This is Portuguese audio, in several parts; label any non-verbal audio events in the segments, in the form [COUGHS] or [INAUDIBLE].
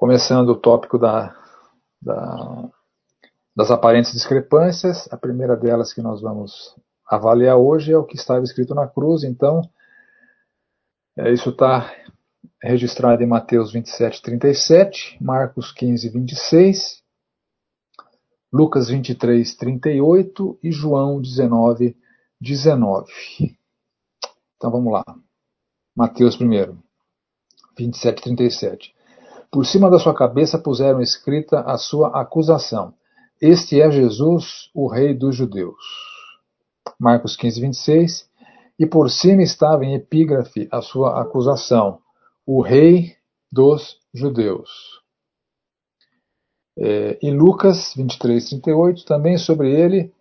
Começando o tópico da, da, das aparentes discrepâncias, a primeira delas que nós vamos avaliar hoje é o que estava escrito na cruz, então, é, isso está registrado em Mateus 27, 37, Marcos 15, 26, Lucas 23, 38 e João 19, 19. Então vamos lá. Mateus primeiro, 27, 37. Por cima da sua cabeça puseram escrita a sua acusação. Este é Jesus, o Rei dos Judeus. Marcos 15, 26. E por cima estava em epígrafe a sua acusação o rei dos judeus. É, em Lucas 23, 38, também sobre ele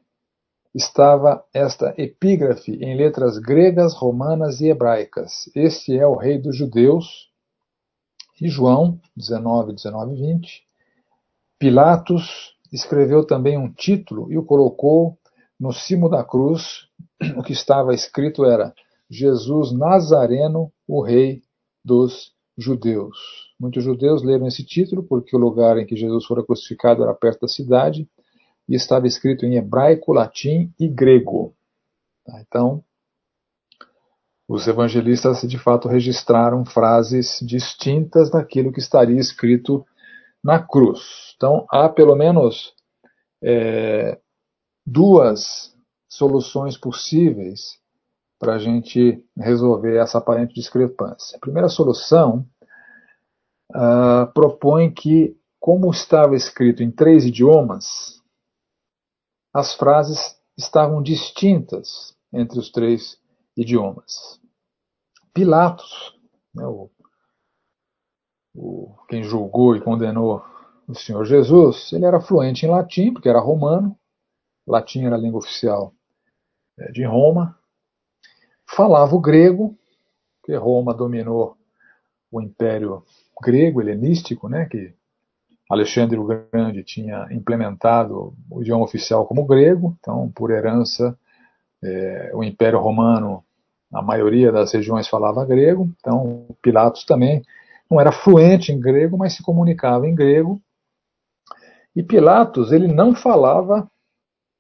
estava esta epígrafe em letras gregas, romanas e hebraicas. Este é o rei dos judeus. E João 19, 19 e 20. Pilatos escreveu também um título e o colocou no cimo da cruz. [CLEARS THROAT] O que estava escrito era Jesus Nazareno, o rei dos judeus. Muitos judeus leram esse título porque o lugar em que Jesus fora crucificado era perto da cidade e estava escrito em hebraico, latim e grego. Tá, então, os evangelistas de fato registraram frases distintas daquilo que estaria escrito na cruz. Então, há pelo menos é, duas soluções possíveis para a gente resolver essa aparente discrepância. A primeira solução uh, propõe que, como estava escrito em três idiomas, as frases estavam distintas entre os três idiomas. Pilatos, né, o, o, quem julgou e condenou o Senhor Jesus, ele era fluente em latim, porque era romano, latim era a língua oficial é, de Roma, falava o grego, que Roma dominou o Império Grego, helenístico, né, que Alexandre o Grande tinha implementado o idioma oficial como grego, então, por herança, é, o Império Romano, a maioria das regiões falava grego, então Pilatos também não era fluente em grego, mas se comunicava em grego. E Pilatos, ele não falava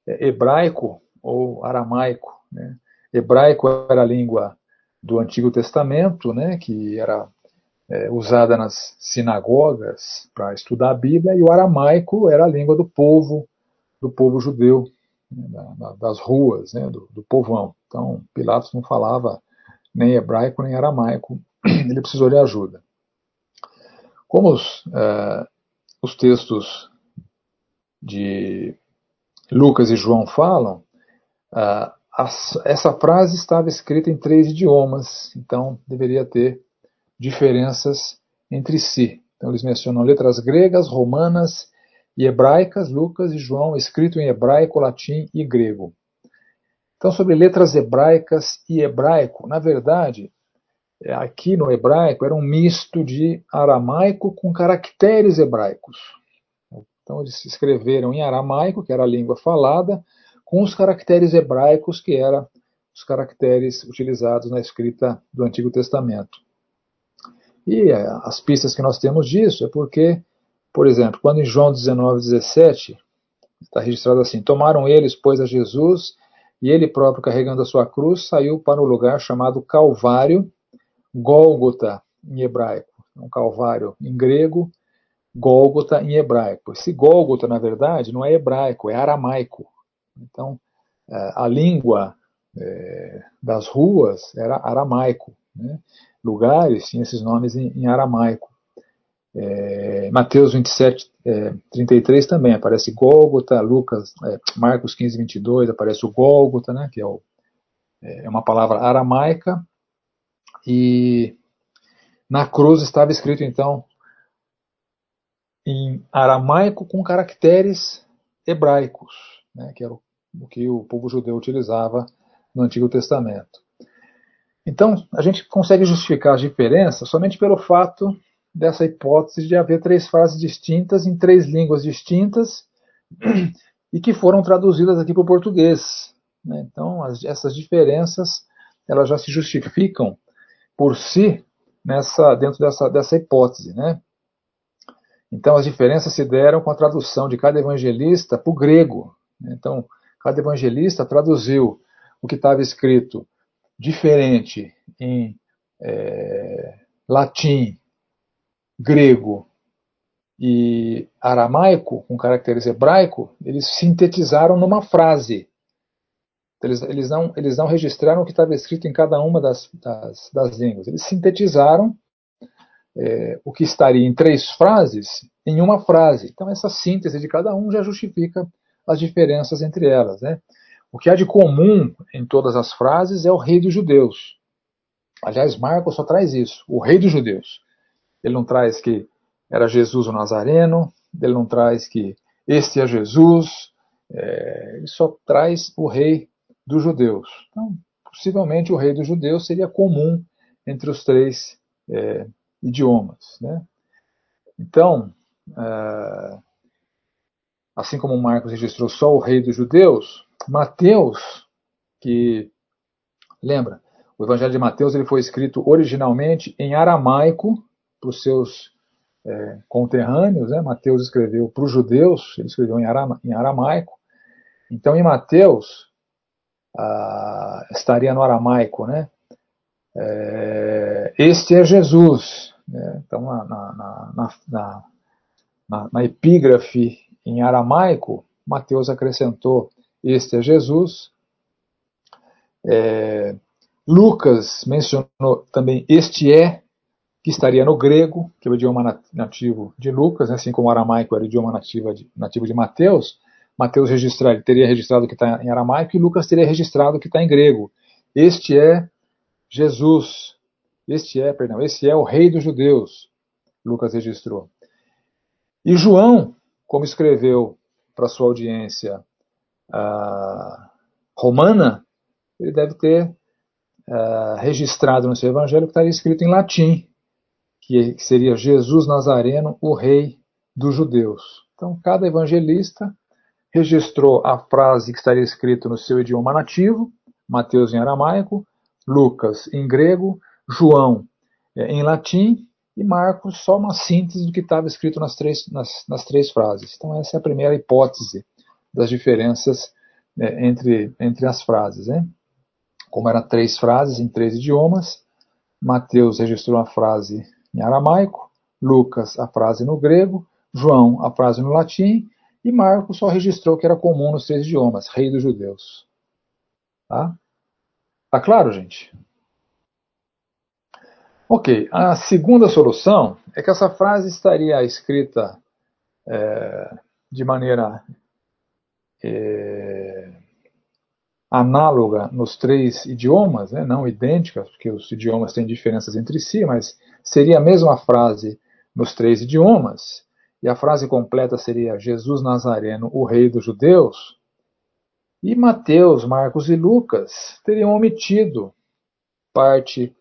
é, hebraico ou aramaico, né? Hebraico era a língua do Antigo Testamento, né, que era é, usada nas sinagogas para estudar a Bíblia, e o aramaico era a língua do povo, do povo judeu, né, das ruas, né, do, do povão. Então, Pilatos não falava nem hebraico nem aramaico, [CLEARS THROAT] ele precisou de ajuda. Como os, é, os textos de Lucas e João falam, essa frase estava escrita em três idiomas, então deveria ter diferenças entre si. Então eles mencionam letras gregas, romanas e hebraicas, Lucas e João, escrito em hebraico, latim e grego. Então, sobre letras hebraicas e hebraico, na verdade, é, aqui no hebraico era um misto de aramaico com caracteres hebraicos. Então, eles escreveram em aramaico, que era a língua falada, com os caracteres hebraicos, que eram os caracteres utilizados na escrita do Antigo Testamento. E é, as pistas que nós temos disso é porque, por exemplo, quando em João 19, 17, está registrado assim: Tomaram eles, pois, a Jesus, e ele próprio, carregando a sua cruz, saiu para um lugar chamado Calvário, Gólgota, em hebraico. Um Calvário em grego, Gólgota em hebraico. Esse Gólgota, na verdade, não é hebraico, é aramaico. Então, é, a língua é, das ruas era aramaico. Né? Lugares tinham esses nomes em, aramaico. É, Mateus 27, é, 33 também aparece Gólgota, Lucas, é, Marcos 15, 22 aparece o Gólgota, né, que é, o, é, uma palavra aramaica, e na cruz estava escrito então em aramaico com caracteres hebraicos, né, que era o o que o povo judeu utilizava no Antigo Testamento. Então, a gente consegue justificar as diferenças somente pelo fato dessa hipótese de haver três frases distintas em três línguas distintas [CLEARS THROAT] e que foram traduzidas aqui para o português. Né? Então, as, essas diferenças elas já se justificam por si nessa, dentro dessa, dessa hipótese. Né? Então as diferenças se deram com a tradução de cada evangelista para o grego. Então, cada evangelista traduziu o que estava escrito diferente em é, latim, grego e aramaico, com caracteres hebraico, eles sintetizaram numa frase. Eles, eles, não, eles não registraram o que estava escrito em cada uma das, das, das línguas. Eles sintetizaram é, o que estaria em três frases em uma frase. Então, essa síntese de cada um já justifica as diferenças entre elas. Né? O que há de comum em todas as frases é o rei dos judeus. Aliás, Marcos só traz isso, o rei dos judeus. Ele não traz que era Jesus o Nazareno, ele não traz que este é Jesus, é, ele só traz o rei dos judeus. Então, possivelmente o rei dos judeus seria comum entre os três é, idiomas. Né? Então, é, assim como Marcos registrou só o rei dos judeus, Mateus, que lembra, o Evangelho de Mateus ele foi escrito originalmente em aramaico para os seus é, conterrâneos. Né? Mateus escreveu para os judeus, ele escreveu em, arama, em aramaico. Então, em Mateus, ah, estaria no aramaico, né? É, este é Jesus. Né? Então, na, na, na, na, na epígrafe em aramaico, Mateus acrescentou: Este é Jesus. É, Lucas mencionou também: Este é, que estaria no grego, que é o idioma nativo de Lucas, né? assim como o aramaico era o idioma nativo de, nativo de Mateus. Mateus registrar, teria registrado que está em aramaico e Lucas teria registrado que está em grego. Este é Jesus. Este é, perdão, esse é o rei dos judeus. Lucas registrou. E João, como escreveu para sua audiência uh, romana, ele deve ter uh, registrado no seu evangelho que estaria escrito em latim, que seria Jesus Nazareno, o rei dos judeus. Então, cada evangelista registrou a frase que estaria escrito no seu idioma nativo, Mateus em aramaico, Lucas em grego, João eh, em latim e Marcos só uma síntese do que estava escrito nas três, nas, nas três frases. Então, essa é a primeira hipótese das diferenças é, entre, entre as frases. Né? Como eram três frases em três idiomas, Mateus registrou a frase em aramaico, Lucas a frase no grego, João a frase no latim e Marcos só registrou que era comum nos três idiomas, rei dos judeus. Tá? Tá claro, gente? Ok, a segunda solução é que essa frase estaria escrita é, de maneira é, análoga nos três idiomas, né, não idênticas, porque os idiomas têm diferenças entre si, mas seria a mesma frase nos três idiomas, e a frase completa seria Jesus Nazareno, o rei dos judeus, e Mateus, Marcos e Lucas teriam omitido parte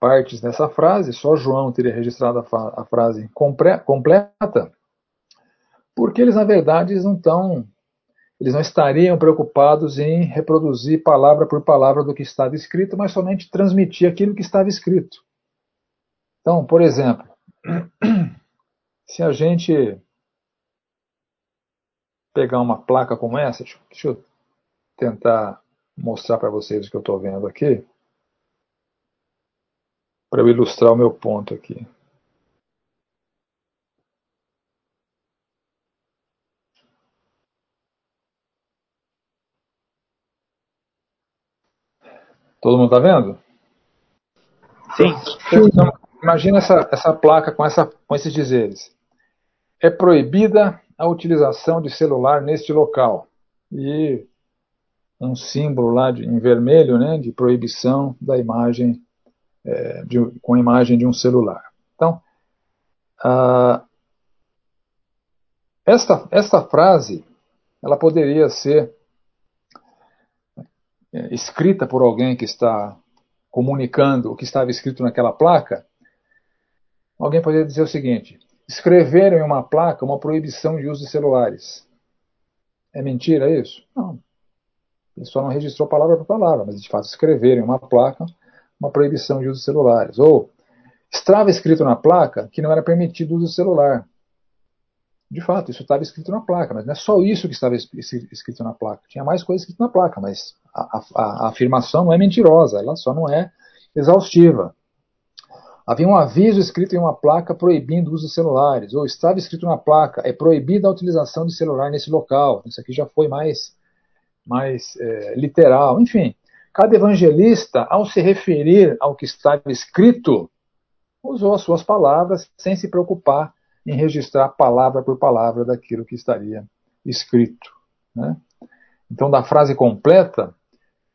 partes dessa frase, só João teria registrado a, a frase completa, porque eles, na verdade, eles não estão. Eles não estariam preocupados em reproduzir palavra por palavra do que estava escrito, mas somente transmitir aquilo que estava escrito. Então, por exemplo, [CLEARS THROAT] se a gente pegar uma placa como essa, deixa eu tentar mostrar para vocês o que eu estou vendo aqui para eu ilustrar o meu ponto aqui. Todo mundo está vendo? Sim. Então, imagina essa, essa placa com, essa, com esses dizeres. É proibida a utilização de celular neste local. E um símbolo lá de, em vermelho né, de proibição da imagem é, de, com a imagem de um celular. Então, uh, esta, esta frase ela poderia ser é, escrita por alguém que está comunicando o que estava escrito naquela placa. Alguém poderia dizer o seguinte: escreveram em uma placa uma proibição de uso de celulares. É mentira isso? Não. Ele só não registrou palavra por palavra, mas de fato escreveram em uma placa uma proibição de uso de celulares. Ou estava escrito na placa que não era permitido o uso do celular. De fato, isso estava escrito na placa, mas não é só isso que estava escrito na placa. Tinha mais coisas escritas na placa, mas a, a, a afirmação não é mentirosa, ela só não é exaustiva. Havia um aviso escrito em uma placa proibindo o uso de celulares, ou estava escrito na placa, é proibida a utilização de celular nesse local. Isso aqui já foi mais, mais é, literal. Enfim, cada evangelista, ao se referir ao que estava escrito, usou as suas palavras sem se preocupar em registrar palavra por palavra daquilo que estaria escrito. Né? Então, da frase completa,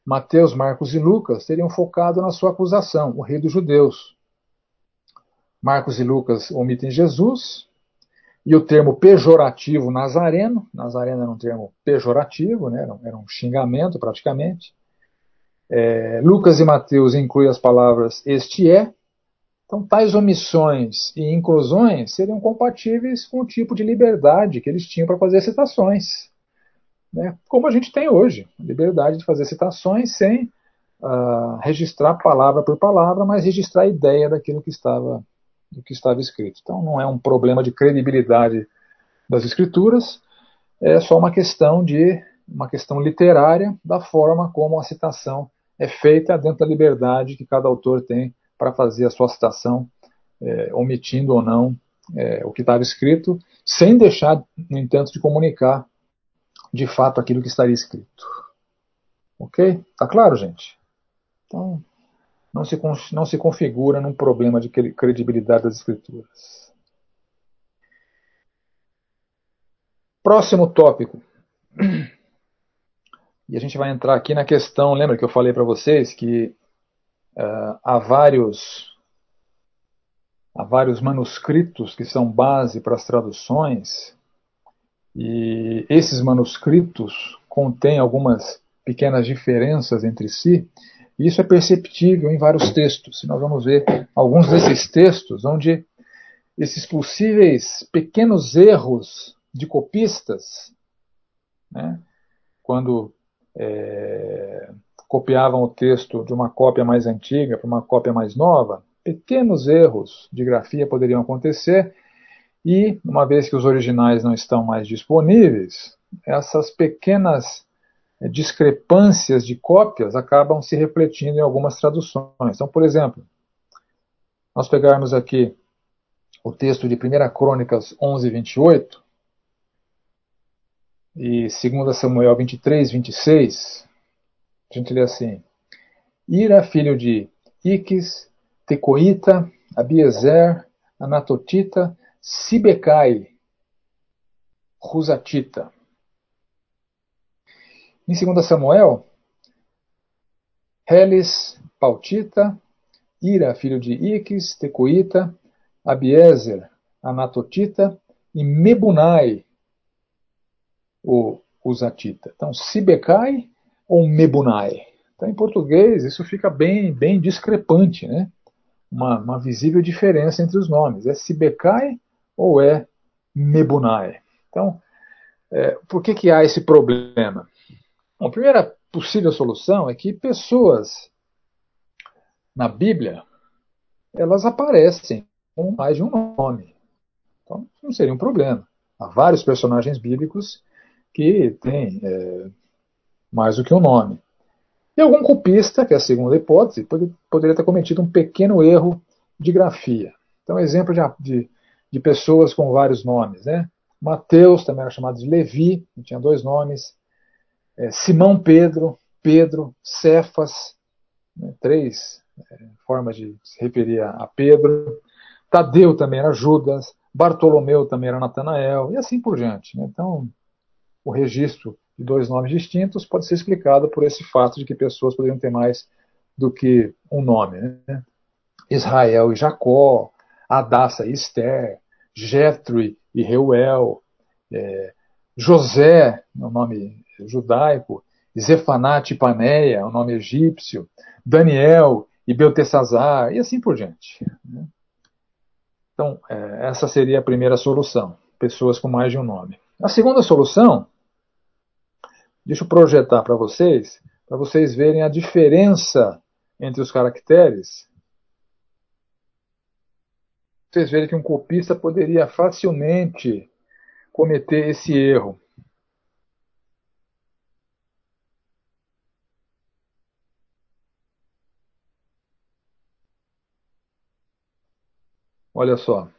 Mateus, Marcos e Lucas teriam focado na sua acusação, o rei dos judeus. Marcos e Lucas omitem Jesus e o termo pejorativo nazareno. Nazareno era um termo pejorativo, né? era um xingamento praticamente. É, Lucas e Mateus incluem as palavras este é, então, tais omissões e inclusões seriam compatíveis com o tipo de liberdade que eles tinham para fazer citações. Né? Como a gente tem hoje, liberdade de fazer citações sem uh, registrar palavra por palavra, mas registrar a ideia daquilo que estava, do que estava escrito. Então, não é um problema de credibilidade das escrituras, é só uma questão de uma questão literária da forma como a citação é feita dentro da liberdade que cada autor tem para fazer a sua citação, é, omitindo ou não é, o que estava escrito, sem deixar, no entanto, de comunicar de fato aquilo que estaria escrito. Ok? Tá claro, gente? Então, não se, não se configura num problema de credibilidade das escrituras. Próximo tópico. E a gente vai entrar aqui na questão, lembra que eu falei para vocês que Uh, há vários há vários manuscritos que são base para as traduções e esses manuscritos contêm algumas pequenas diferenças entre si isso é perceptível em vários textos. Nós vamos ver alguns desses textos onde esses possíveis pequenos erros de copistas, né, quando é, copiavam o texto de uma cópia mais antiga para uma cópia mais nova, pequenos erros de grafia poderiam acontecer e, uma vez que os originais não estão mais disponíveis, essas pequenas discrepâncias de cópias acabam se refletindo em algumas traduções. Então, por exemplo, nós pegarmos aqui o texto de 1 Crônicas 11, 28 e 2 Samuel 23, 26, a gente lê assim: Ira, filho de Iques, Tecoita, Abiezer, Anatotita, Sibecai, Rusatita. Em 2 Samuel, Helis, Pautita, Ira, filho de Iques, Tecoita, Abiezer, Anatotita e Mebunai, o Uzatita. Então, Sibecai ou Mebunai? Então, em português, isso fica bem, bem discrepante, né? Uma, uma visível diferença entre os nomes. É Sibecai ou é Mebunai? Então, é, por que, que há esse problema? Bom, a primeira possível solução é que pessoas na Bíblia elas aparecem com mais de um nome. Então, não seria um problema. Há vários personagens bíblicos que têm é, mais do que um nome. E algum copista, que é a segunda hipótese, poderia ter cometido um pequeno erro de grafia. Então, exemplo de, de, de pessoas com vários nomes. Né? Mateus também era chamado de Levi, tinha dois nomes. É, Simão Pedro, Pedro, Cefas, né, três é, formas de se referir a Pedro. Tadeu também era Judas, Bartolomeu também era Natanael, e assim por diante. Né? Então, o registro de dois nomes distintos pode ser explicado por esse fato de que pessoas poderiam ter mais do que um nome. Né? Israel e Jacó, Adassa e Esther, Jétro e Reuel, é, José, o nome judaico, Zefanat e Paneia, o nome egípcio, Daniel e Beltesazar, e assim por diante. Né? Então, é, essa seria a primeira solução, pessoas com mais de um nome. A segunda solução Deixa eu projetar para vocês, para vocês verem a diferença entre os caracteres. Vocês verem que um copista poderia facilmente cometer esse erro. Olha só.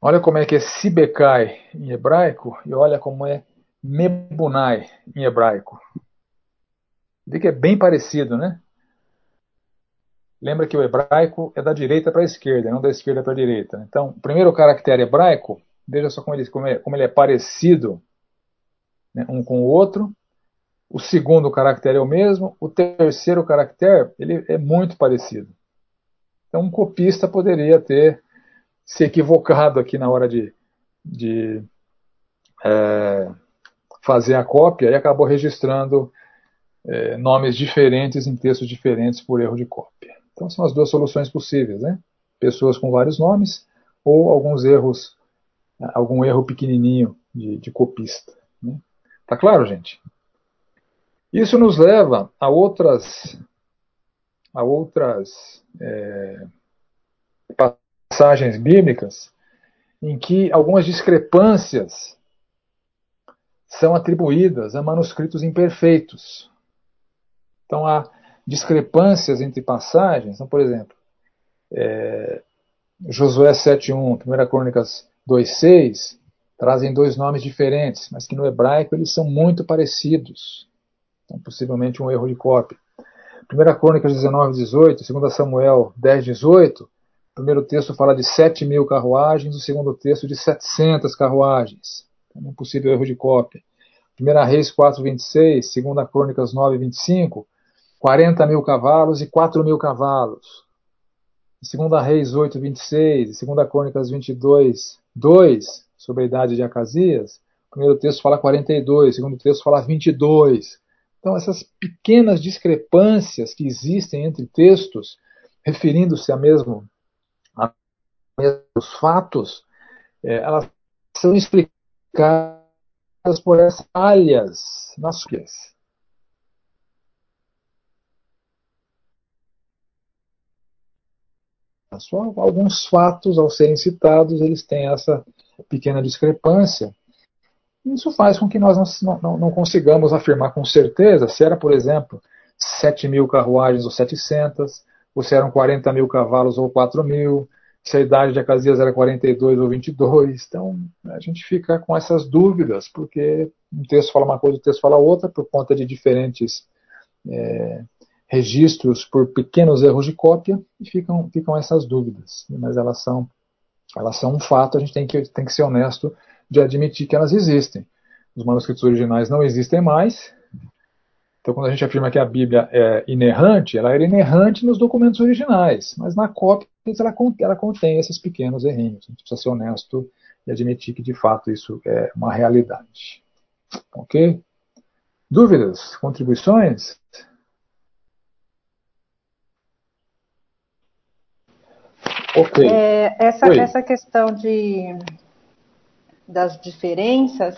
Olha como é que é Sibekai em hebraico e olha como é Mebunai em hebraico. Vê que é bem parecido, né? Lembra que o hebraico é da direita para a esquerda, não da esquerda para a direita. Então, o primeiro caractere hebraico, veja só como ele, como é, como ele é parecido né, um com o outro. O segundo caractere é o mesmo. O terceiro caractere ele é muito parecido. Então, um copista poderia ter se equivocado aqui na hora de, de é, fazer a cópia e acabou registrando é, nomes diferentes em textos diferentes por erro de cópia. Então, são as duas soluções possíveis, né? Pessoas com vários nomes ou alguns erros, algum erro pequenininho de, de copista. Né? Tá claro, gente? Isso nos leva a outras a outras é, passagens bíblicas em que algumas discrepâncias são atribuídas a manuscritos imperfeitos. Então há discrepâncias entre passagens. Então, por exemplo, é, Josué 7.1, 1 Crônicas 2.6, trazem dois nomes diferentes, mas que no hebraico eles são muito parecidos. Então, possivelmente um erro de cópia. 1 Crônicas 19, 18, 2 Samuel 10, 18, o primeiro texto fala de 7 mil carruagens, o segundo texto de 700 carruagens. Então, um possível erro de cópia. 1 Reis 4, 26, 2 Crônicas 9, 25, 40 mil cavalos e 4 mil cavalos. 2 Reis 8, 26, 2 Crônicas 22, 2, sobre a idade de Acasias, o primeiro texto fala 42, o segundo texto fala 22. Então, essas pequenas discrepâncias que existem entre textos, referindo-se a mesmo a mesmos fatos, é, elas são explicadas por essas falhas nas suas. Só alguns fatos, ao serem citados, eles têm essa pequena discrepância isso faz com que nós não, não, não consigamos afirmar com certeza se era, por exemplo, 7 mil carruagens ou 700, ou se eram 40 mil cavalos ou 4 mil, se a idade de Acasias era 42 ou 22. Então, a gente fica com essas dúvidas, porque um texto fala uma coisa, o texto fala outra, por conta de diferentes é, registros por pequenos erros de cópia, e ficam, ficam essas dúvidas. Mas elas são, elas são um fato, a gente tem que, tem que ser honesto de admitir que elas existem. Os manuscritos originais não existem mais. Então, quando a gente afirma que a Bíblia é inerrante, ela era inerrante nos documentos originais, mas na cópia ela, ela contém esses pequenos errinhos. A gente precisa ser honesto e admitir que, de fato, isso é uma realidade. Ok? Dúvidas? Contribuições? Ok. É, essa, essa questão de das diferenças,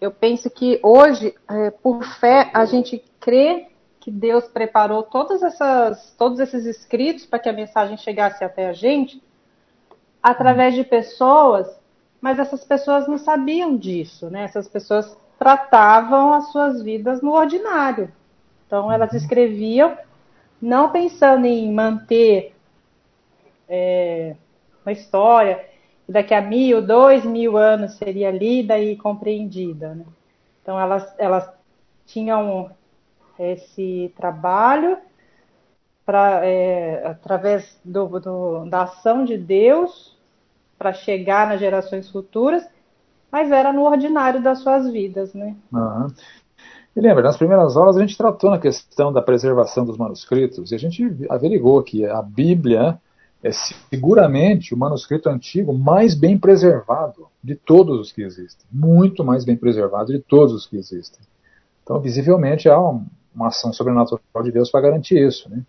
eu penso que hoje, é, por fé, a gente crê que Deus preparou todas essas, todos esses escritos para que a mensagem chegasse até a gente através de pessoas, mas essas pessoas não sabiam disso, né? Essas pessoas tratavam as suas vidas no ordinário. Então elas escreviam não pensando em manter é, uma história, daqui a mil, dois mil anos seria lida e compreendida. Né? Então elas, elas tinham esse trabalho pra, é, através do, do, da ação de Deus para chegar nas gerações futuras, mas era no ordinário das suas vidas, né? Uhum. E lembra, nas primeiras aulas a gente tratou na questão da preservação dos manuscritos e a gente averigou que a Bíblia é seguramente o manuscrito antigo mais bem preservado de todos os que existem. Muito mais bem preservado de todos os que existem. Então, visivelmente, há uma ação sobrenatural de Deus para garantir isso. Né?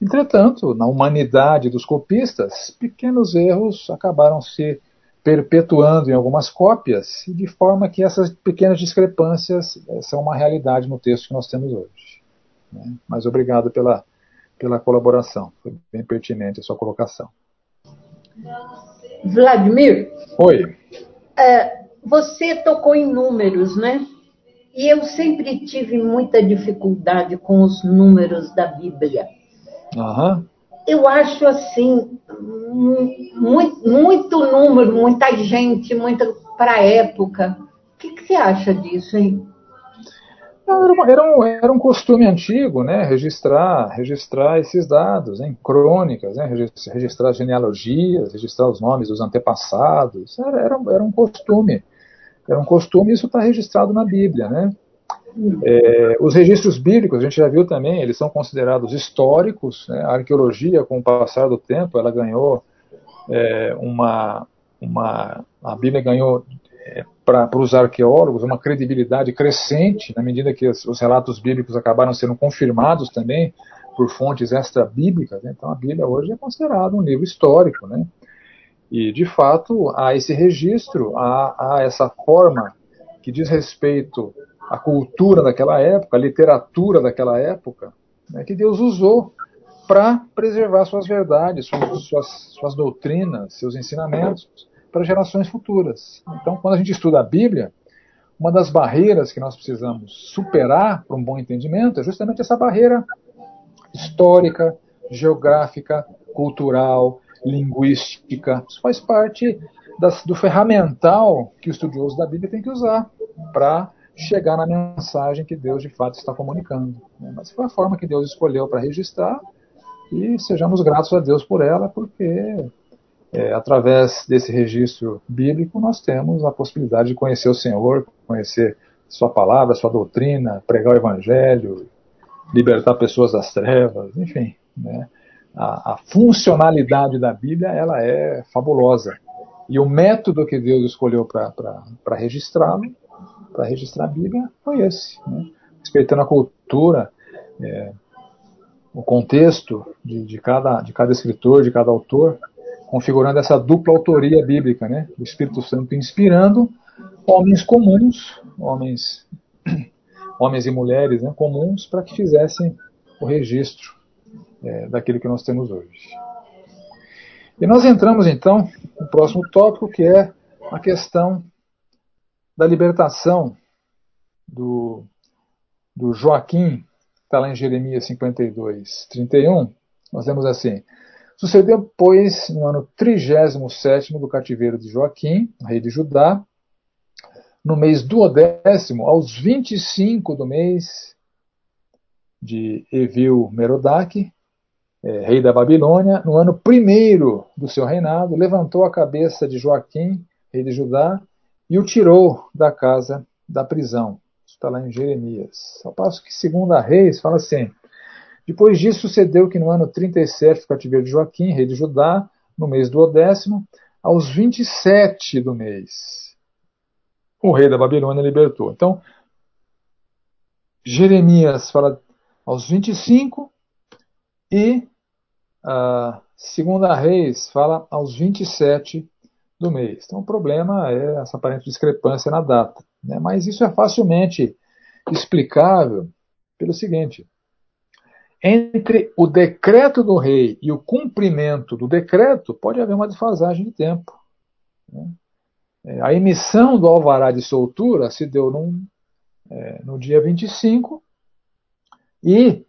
Entretanto, na humanidade dos copistas, pequenos erros acabaram se perpetuando em algumas cópias, de forma que essas pequenas discrepâncias eh, são uma realidade no texto que nós temos hoje. Né? Mas obrigado pela pela colaboração. Foi bem pertinente a sua colocação. Vladimir? Oi. é, você tocou em números, né? E eu sempre tive muita dificuldade com os números da Bíblia. Uhum. Eu acho assim, muito, muito número, muita gente, muita para a época. O que, que, você acha disso, hein? Era, um, era um costume antigo, né? Registrar, registrar esses dados em crônicas, né? registrar genealogias, registrar os nomes dos antepassados. Era, era, era um costume. Era um costume, isso está registrado na Bíblia, né? É, os registros bíblicos, a gente já viu também, eles são considerados históricos. Né? A arqueologia, com o passar do tempo, ela ganhou é, uma, uma. A Bíblia ganhou para os arqueólogos uma credibilidade crescente, na medida que os, os, relatos bíblicos acabaram sendo confirmados também por fontes extra-bíblicas. Né? Então a Bíblia hoje é considerada um livro histórico. Né? E, de fato, há esse registro, há, há essa forma que diz respeito à cultura daquela época, à literatura daquela época, né, que Deus usou para preservar suas verdades, suas, suas, suas doutrinas, seus ensinamentos para gerações futuras. Então, quando a gente estuda a Bíblia, uma das barreiras que nós precisamos superar para um bom entendimento é justamente essa barreira histórica, geográfica, cultural, linguística. Isso faz parte das, do ferramental que o estudioso da Bíblia tem que usar para chegar na mensagem que Deus de fato está comunicando. Mas foi a forma que Deus escolheu para registrar e sejamos gratos a Deus por ela, porque é, através desse registro bíblico nós temos a possibilidade de conhecer o Senhor, conhecer Sua palavra, Sua doutrina, pregar o Evangelho, libertar pessoas das trevas, enfim. Né? A, a, funcionalidade da Bíblia ela é fabulosa. E o método que Deus escolheu para registrá-lo, para registrar a Bíblia, foi esse. Né? Respeitando a cultura, é, o contexto de, de, cada, de cada escritor, de cada autor, configurando essa dupla autoria bíblica, né? O Espírito Santo inspirando homens comuns, homens, [CLEARS THROAT] homens e mulheres né, comuns, para que fizessem o registro é, daquilo que nós temos hoje. E nós entramos então no próximo tópico, que é a questão da libertação do, do Joaquim está lá em Jeremias 52, 31, nós temos assim: Sucedeu, pois, no ano 37 do cativeiro de Joaquim, rei de Judá, no mês duodécimo, aos 25 do mês de Evil Merodach, é, rei da Babilônia, no ano primeiro do seu reinado, levantou a cabeça de Joaquim, rei de Judá, e o tirou da casa da prisão está lá em Jeremias. Ao passo que, segundo a Reis, fala assim: Depois disso sucedeu que no ano 37 do cativeiro de Joaquim, rei de Judá, no mês do décimo, aos 27 do mês, o rei da Babilônia libertou. Então, Jeremias fala aos 25 e a segunda Reis fala aos 27 do mês. Então o problema é essa aparente discrepância na data. Né? Mas isso é facilmente explicável pelo seguinte: entre o decreto do rei e o cumprimento do decreto, pode haver uma desfasagem de tempo. Né? É, a emissão do alvará de soltura se deu num, é, no dia 25 e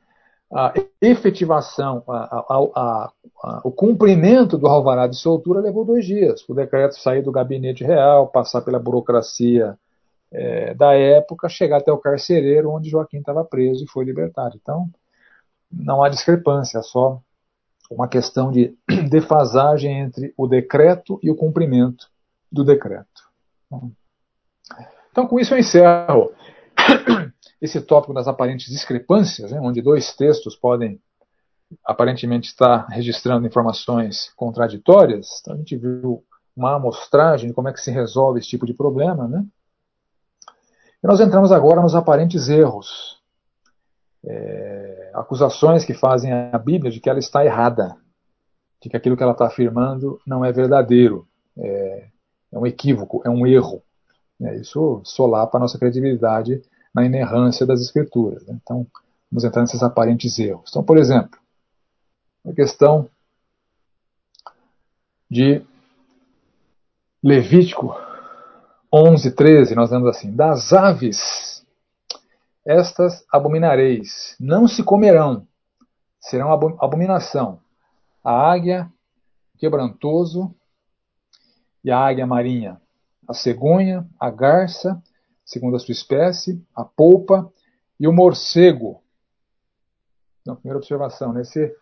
a efetivação, a, a, a, o cumprimento do alvará de soltura levou dois dias. O decreto sair do gabinete real, passar pela burocracia é, da época, chegar até o carcereiro onde Joaquim estava preso e foi libertado. Então, não há discrepância, é só uma questão de [CLEARS THROAT] defasagem entre o decreto e o cumprimento do decreto. Então, com isso eu encerro [CLEARS THROAT] esse tópico das aparentes discrepâncias, né, onde dois textos podem aparentemente estar registrando informações contraditórias. Então, a gente viu uma amostragem de como é que se resolve esse tipo de problema, né? E nós entramos agora nos aparentes erros, é, acusações que fazem a Bíblia de que ela está errada, de que aquilo que ela está afirmando não é verdadeiro, é, é um equívoco, é um erro. É, isso solapa a nossa credibilidade na inerrância das Escrituras. Né? Então, vamos entrar nesses aparentes erros. Então, por exemplo, a questão de Levítico 11, 13, nós lemos assim: Das aves, estas abominareis, não se comerão, serão abominação. A águia, quebrantoso, e a águia marinha, a cegonha, a garça, segundo a sua espécie, a polpa e o morcego. Então, primeira observação, nesse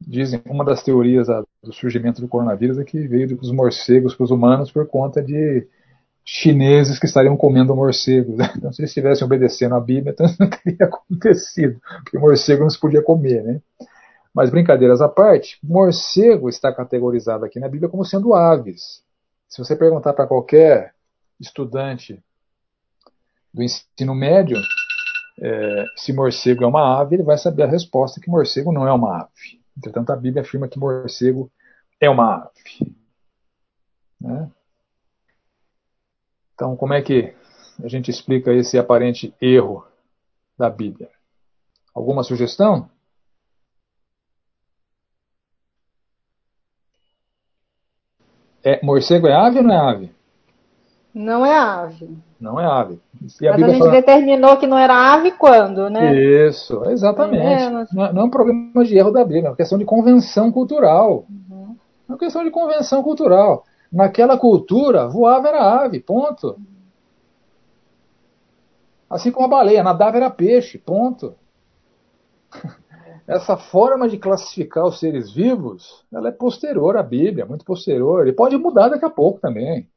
dizem uma das teorias do surgimento do coronavírus é que veio dos morcegos para os humanos por conta de chineses que estariam comendo morcegos. [LAUGHS] Então, se eles estivessem obedecendo a Bíblia, então não [LAUGHS] teria acontecido, porque morcego não se podia comer, né? Mas brincadeiras à parte, morcego está categorizado aqui na Bíblia como sendo aves. Se você perguntar para qualquer estudante do ensino médio é, se morcego é uma ave, ele vai saber a resposta que morcego não é uma ave. Entretanto, a Bíblia afirma que morcego é uma ave. Né? Então, como é que a gente explica esse aparente erro da Bíblia? Alguma sugestão? É, morcego é ave ou não é ave? Não é ave. Não é ave. E a Mas Bíblia a gente fala... determinou que não era ave quando, né? Isso, exatamente. É, não, não, é um problema de erro da Bíblia, é uma questão de convenção cultural. Uhum. É uma questão de convenção cultural. Naquela cultura, voava era ave, ponto. Assim como a baleia, nadava era peixe, ponto. [LAUGHS] Essa forma de classificar os seres vivos, ela é posterior à Bíblia, muito posterior. E pode mudar daqui a pouco também.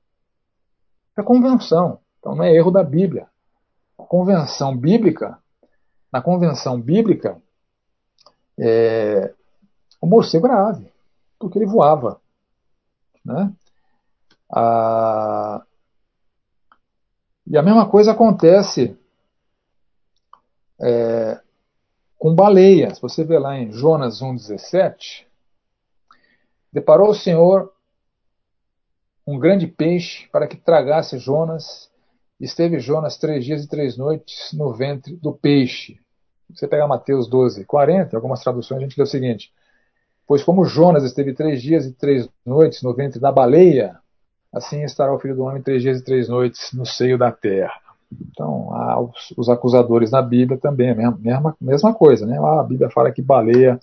É convenção. Então não é erro da Bíblia. A convenção bíblica, na convenção bíblica, é, o morcego era ave, porque ele voava. Né? Ah, e a mesma coisa acontece é, com baleia. Se você vê lá em Jonas 1,17, deparou o Senhor um grande peixe para que tragasse Jonas. Esteve Jonas três dias e três noites no ventre do peixe. Você pegar Mateus 12, 40, algumas traduções a gente lê o seguinte: Pois como Jonas esteve três dias e três noites no ventre da baleia, assim estará o filho do homem três dias e três noites no seio da terra. Então, os, os, acusadores na Bíblia também, a mesma, mesma, coisa, né? a Bíblia fala que baleia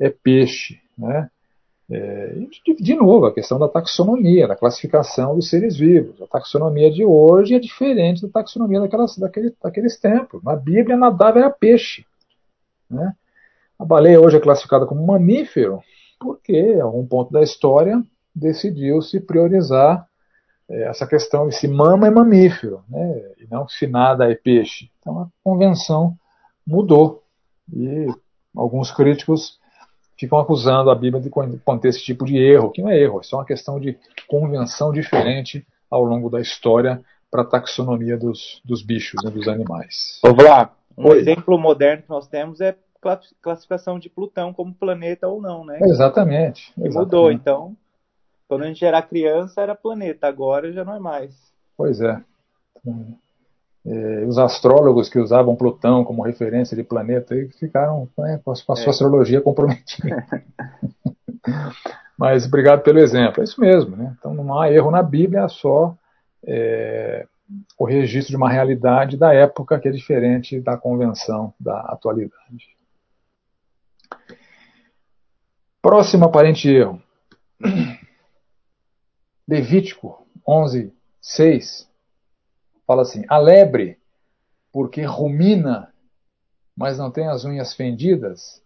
é peixe, né? É, de, de, novo, a questão da taxonomia, da classificação dos seres vivos. A taxonomia de hoje é diferente da taxonomia daquelas, daquele, daqueles tempos. Na Bíblia, nadava era peixe. Né? A baleia hoje é classificada como mamífero porque, em algum ponto da história, decidiu-se priorizar é, essa questão de se mama é mamífero, né? e não se nada é peixe. Então a convenção mudou. E alguns críticos ficam acusando a Bíblia de conter esse tipo de erro, que não é erro, é só uma questão de convenção diferente ao longo da história para a taxonomia dos, dos bichos, né, dos animais. Ô Vlá, um Oi. exemplo moderno que nós temos é classificação de Plutão como planeta ou não, né? Exatamente. exatamente. Mudou, então. Quando a gente era criança era planeta, agora já não é mais. Pois é. É, os astrólogos que usavam Plutão como referência de planeta ficaram né, com a sua é. astrologia comprometida. [LAUGHS] Mas obrigado pelo exemplo. É isso mesmo. Né? Então não há erro na Bíblia, é só é, o registro de uma realidade da época que é diferente da convenção da atualidade. Próximo aparente erro. Levítico 11, 6 fala assim: a lebre, porque rumina, mas não tem as unhas fendidas,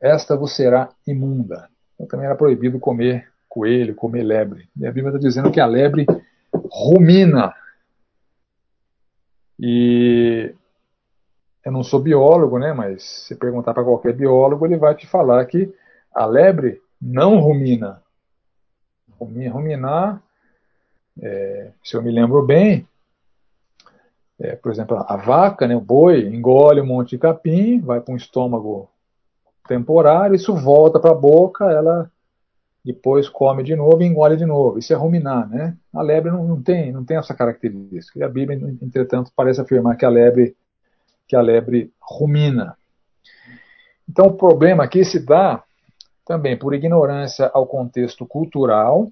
esta vos será imunda. Então também era proibido comer coelho, comer lebre. E a Bíblia está dizendo que a lebre rumina. E eu não sou biólogo, né? Mas se perguntar para qualquer biólogo, ele vai te falar que a lebre não rumina. Ruminar, é, se eu me lembro bem, é, por exemplo, a vaca, né, o boi, engole um monte de capim, vai para um estômago temporário, isso volta para a boca, ela depois come de novo e engole de novo. Isso é ruminar, né? A lebre não, não, tem, não tem essa característica. E a Bíblia, entretanto, parece afirmar que a lebre, que a lebre rumina. Então, o problema aqui se dá também por ignorância ao contexto cultural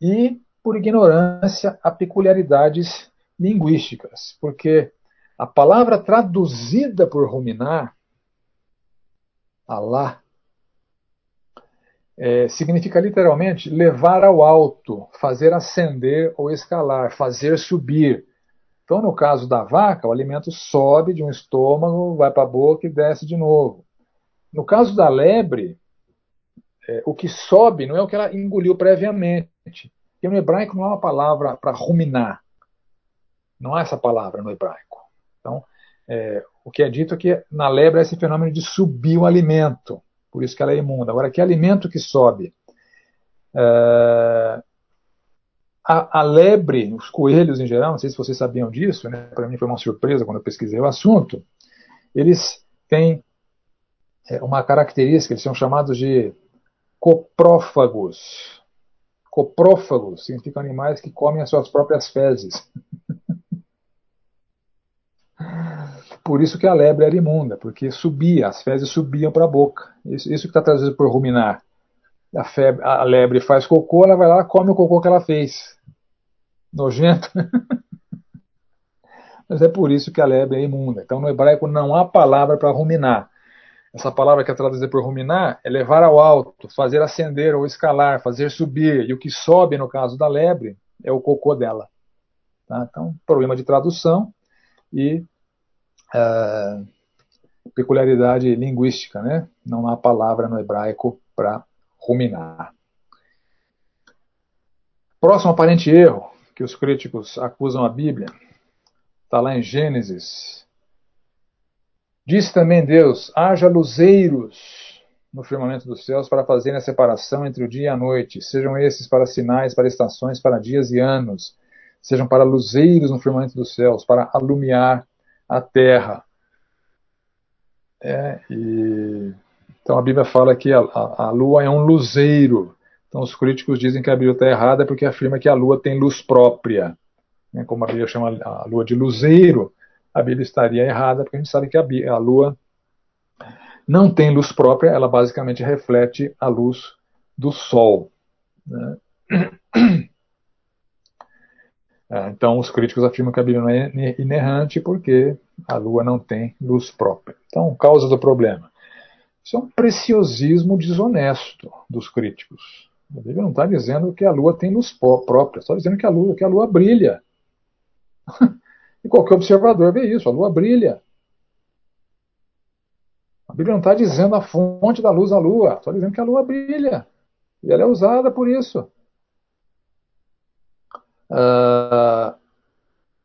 e por ignorância a peculiaridades linguísticas, porque a palavra traduzida por ruminar, Alá, é, significa literalmente levar ao alto, fazer ascender ou escalar, fazer subir. Então, no caso da vaca, o alimento sobe de um estômago, vai para a boca e desce de novo. No caso da lebre, é, o que sobe não é o que ela engoliu previamente. Porque no hebraico não há uma palavra para ruminar. Não há essa palavra no hebraico. Então, é, o que é dito é que na lebre é esse fenômeno de subir o alimento. Por isso que ela é imunda. Agora, que alimento que sobe? É, a, a, lebre, os coelhos em geral, não sei se vocês sabiam disso, né? para mim foi uma surpresa quando eu pesquisei o assunto, eles têm é, uma característica, eles são chamados de coprófagos. Coprófagos significam animais que comem as suas próprias fezes. [LAUGHS] Por isso que a lebre era imunda, porque subia, as fezes subiam para a boca. Isso, isso que está traduzido por ruminar. A, febre, a, lebre faz cocô, ela vai lá come o cocô que ela fez. Nojento. [LAUGHS] Mas é por isso que a lebre é imunda. Então no hebraico não há palavra para ruminar. Essa palavra que é traduzida por ruminar é levar ao alto, fazer ascender ou escalar, fazer subir. E o que sobe, no caso da lebre, é o cocô dela. Tá? Então, problema de tradução e uh, peculiaridade linguística. Né? Não há palavra no hebraico para ruminar. Próximo aparente erro que os críticos acusam a Bíblia está lá em Gênesis Disse também Deus: haja luzeiros no firmamento dos céus para fazerem a separação entre o dia e a noite. Sejam esses para sinais, para estações, para dias e anos. Sejam para luzeiros no firmamento dos céus, para alumiar a terra. É, e... Então a Bíblia fala que a, a, a lua é um luzeiro. Então os críticos dizem que a Bíblia está errada porque afirma que a lua tem luz própria. Né, como a Bíblia chama a lua de luzeiro, a Bíblia estaria errada, porque a gente sabe que a, a Lua não tem luz própria, ela basicamente reflete a luz do Sol. Né? É, [CLEARS THROAT] então, os críticos afirmam que a Bíblia não é inerrante porque a Lua não tem luz própria. Então, causa do problema. Isso é um preciosismo desonesto dos críticos. A Bíblia não está dizendo que a Lua tem luz própria, está dizendo que a Lua, que a Lua brilha. [LAUGHS] E qualquer observador vê isso, a lua brilha. A Bíblia não está dizendo a fonte da luz da lua, está dizendo que a lua brilha. E ela é usada por isso. Uh,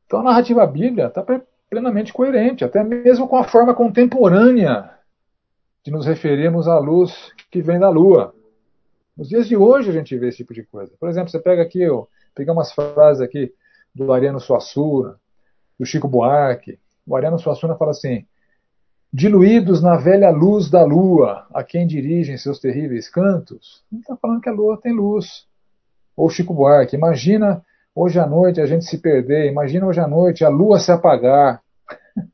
então a narrativa bíblia está plenamente coerente, até mesmo com a forma contemporânea de nos referirmos à luz que vem da lua. Nos dias de hoje a gente vê esse tipo de coisa. Por exemplo, você pega aqui, eu pegar umas frases aqui do Ariano Suassuna, do Chico Buarque. O Ariano Suassuna fala assim: diluídos na velha luz da lua, a quem dirigem seus terríveis cantos. Ele está falando que a lua tem luz. Ou Chico Buarque, imagina hoje à noite a gente se perder, imagina hoje à noite a lua se apagar. [LAUGHS]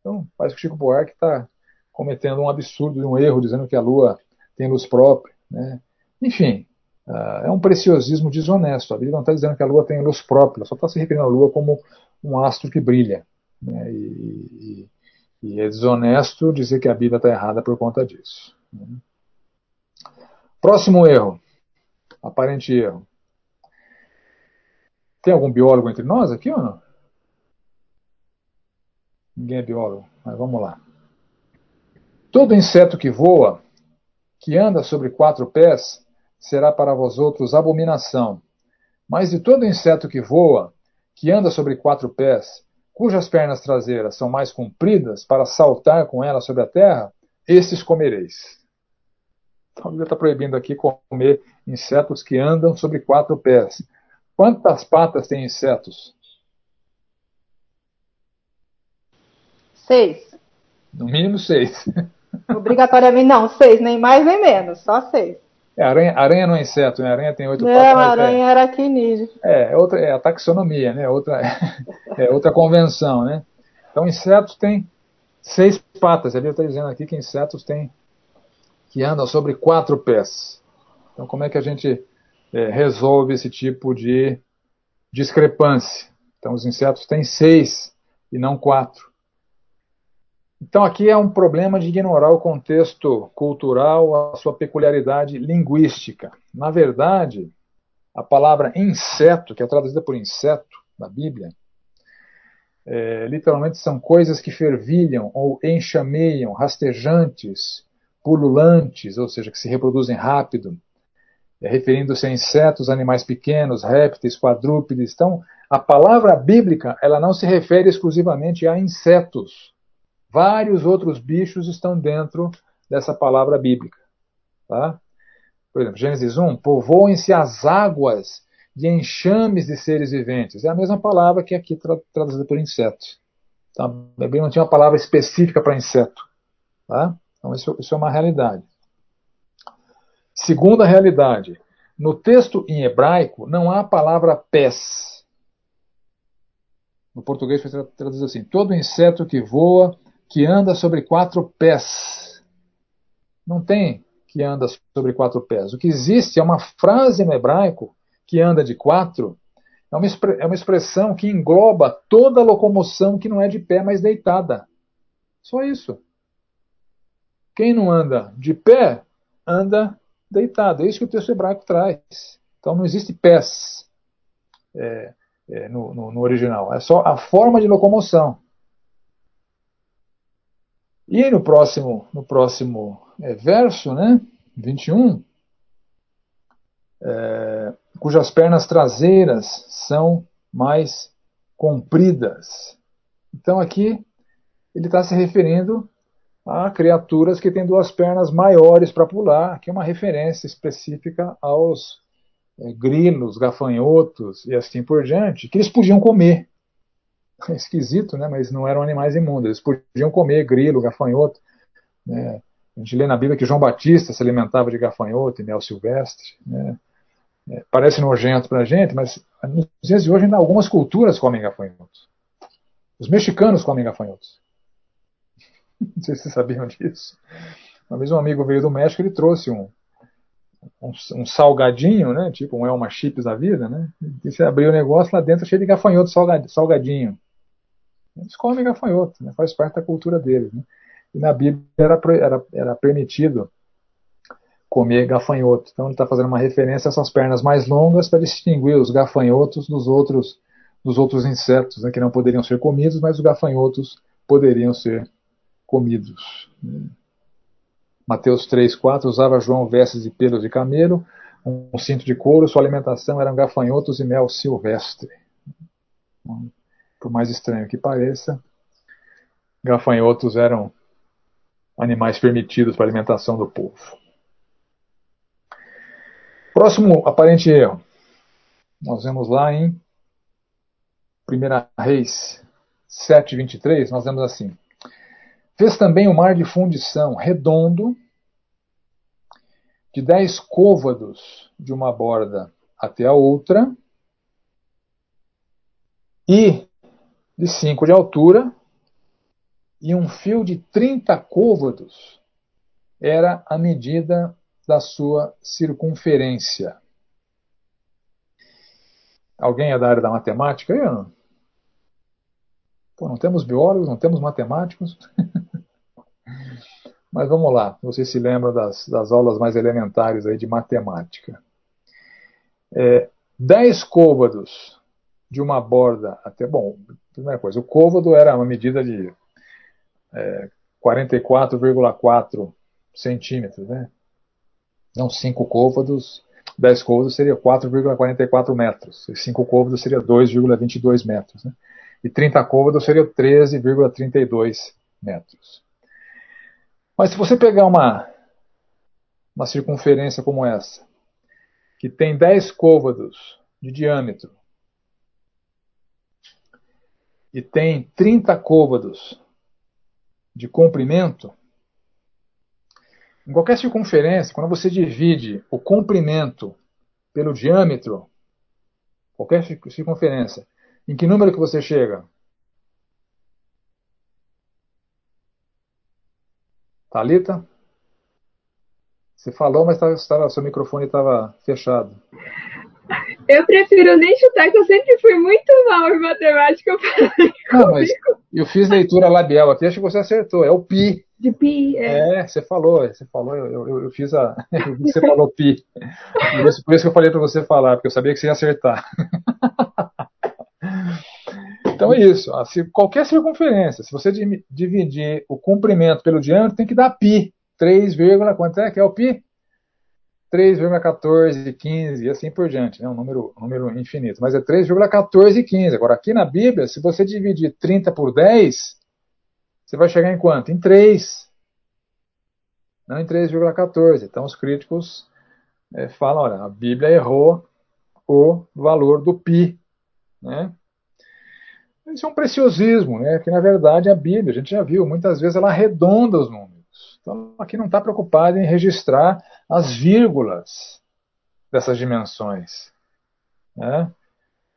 Então, parece que o Chico Buarque está cometendo um absurdo, um erro, dizendo que a lua tem luz própria. Né? Enfim, uh, é um preciosismo desonesto. A Bíblia não está dizendo que a lua tem luz própria, só está se referindo à lua como um astro que brilha. Né? E, e, e, é desonesto dizer que a Bíblia está errada por conta disso. Né? Próximo erro. Aparente erro. Tem algum biólogo entre nós aqui ou não? Ninguém é biólogo, mas vamos lá. Todo inseto que voa, que anda sobre quatro pés, será para vós outros abominação. Mas de todo inseto que voa, que anda sobre quatro pés, cujas pernas traseiras são mais compridas para saltar com elas sobre a terra, estes comereis. Então a Bíblia está proibindo aqui comer insetos que andam sobre quatro pés. Quantas patas tem insetos? Seis. No mínimo seis. Obrigatoriamente não, seis, nem mais nem menos, só seis. É, aranha, aranha não é inseto, né? Aranha tem oito patas. Não, aranha é, aracnídeo. É, é, outra, é a taxonomia, né? Outra, [LAUGHS] é outra convenção, né? Então, insetos têm seis patas. Ele está dizendo aqui que insetos têm que andam sobre quatro pés. Então, como é que a gente é, resolve esse tipo de discrepância. Então, os insetos têm seis e não quatro. Então, aqui é um problema de ignorar o contexto cultural, a sua peculiaridade linguística. Na verdade, a palavra inseto, que é traduzida por inseto na Bíblia, é, literalmente são coisas que fervilham ou enxameiam, rastejantes, pululantes, ou seja, que se reproduzem rápido, é, referindo-se a insetos, animais pequenos, répteis, quadrúpedes. Então, a palavra bíblica ela não se refere exclusivamente a insetos. Vários outros bichos estão dentro dessa palavra bíblica. Tá? Por exemplo, Gênesis 1, povoem-se as águas de enxames de seres viventes. É a mesma palavra que aqui tra traduzida por inseto. Então, a Bíblia não tinha uma palavra específica para inseto. Tá? Então, isso, isso é uma realidade. Segunda realidade. No texto em hebraico não há a palavra pés. No português foi traduzido assim: todo inseto que voa, que anda sobre quatro pés. Não tem que anda sobre quatro pés. O que existe é uma frase no hebraico que anda de quatro. É uma, é uma expressão que engloba toda a locomoção que não é de pé, mas deitada. Só isso. Quem não anda de pé, anda deitado. É isso que o texto hebraico traz. Então não existe pés é, é, no, no, no, original. É só a forma de locomoção. E no próximo, no próximo é, verso, né, 21, é, cujas pernas traseiras são mais compridas. Então aqui ele está se referindo a criaturas que têm duas pernas maiores para pular, que é uma referência específica aos é, grilos, gafanhotos e assim por diante, que eles podiam comer. É [LAUGHS] esquisito, né? mas não eram animais imundos, eles podiam comer grilo, gafanhoto. Né? A gente lê na Bíblia que João Batista se alimentava de gafanhoto e mel silvestre. Né? É, parece nojento para a gente, mas nos dias de hoje ainda algumas culturas comem gafanhotos. Os mexicanos comem gafanhotos. [LAUGHS] Não sei se vocês sabiam disso. Uma vez um amigo veio do México, ele trouxe um, um, um salgadinho, né? Tipo um Elma Chips da vida, né? E você abriu o negócio lá dentro cheio de gafanhoto salgadinho. Eles comem gafanhoto, né? faz parte da cultura deles. Né? E na Bíblia era, era, era permitido comer gafanhoto. Então ele está fazendo uma referência a essas pernas mais longas para distinguir os gafanhotos dos outros, dos outros insetos, né, que não poderiam ser comidos, mas os gafanhotos poderiam ser comidos. Mateus 3, 4, usava João vestes de pelos de camelo, um cinto de couro, sua alimentação eram gafanhotos e mel silvestre. Por mais estranho que pareça, gafanhotos eram animais permitidos para alimentação do povo. Próximo aparente erro. Nós vemos lá em 1 Reis 7,23, nós vemos assim. Fez também o mar de fundição redondo, de dez côvados de uma borda até a outra, e de cinco de altura, e um fio de 30 côvados era a medida da sua circunferência. Alguém é da área da matemática aí não? Pô, não temos biólogos, não temos matemáticos. [LAUGHS] Mas vamos lá, vocês se lembram das, das aulas mais elementares aí de matemática. É, 10 côvados de uma borda até. Bom, primeira coisa, o côvado era uma medida de é, 44,4 centímetros, né? Não 5 côvados, 10 côvados seria 4,44 metros, e 5 côvados seria 2,22 metros, né? E 30 côvados seria 13,32 metros. Mas se você pegar uma, uma circunferência como essa, que tem 10 côvados de diâmetro e tem 30 côvados de comprimento, em qualquer circunferência, quando você divide o comprimento pelo diâmetro, qualquer circunferência, em que número que você chega? Talita? Você falou, mas tava, seu microfone estava fechado. Eu prefiro nem chutar, que eu sempre fui muito mal em matemática. Não, [LAUGHS] mas eu fiz leitura labial aqui, acho que você acertou. É o pi. De pi, é. É, você falou, você falou, eu, eu, eu fiz a. [LAUGHS] você falou pi. Por isso, por isso que eu falei para você falar, porque eu sabia que você ia acertar. [LAUGHS] Então é isso. Qualquer circunferência, se você dividir o comprimento pelo diâmetro, tem que dar pi. 3, quanto é que é o pi? 3,1415 e assim por diante, né? um, número, um número infinito. Mas é 3,1415. Agora, aqui na Bíblia, se você dividir 30 por 10, você vai chegar em quanto? Em 3. Não em 3,14. Então, os críticos é, falam: olha, a Bíblia errou o valor do pi. Né? Isso é um preciosismo, né? que na verdade a Bíblia, a gente já viu, muitas vezes ela arredonda os números. Então, aqui não está preocupado em registrar as vírgulas dessas dimensões. Né?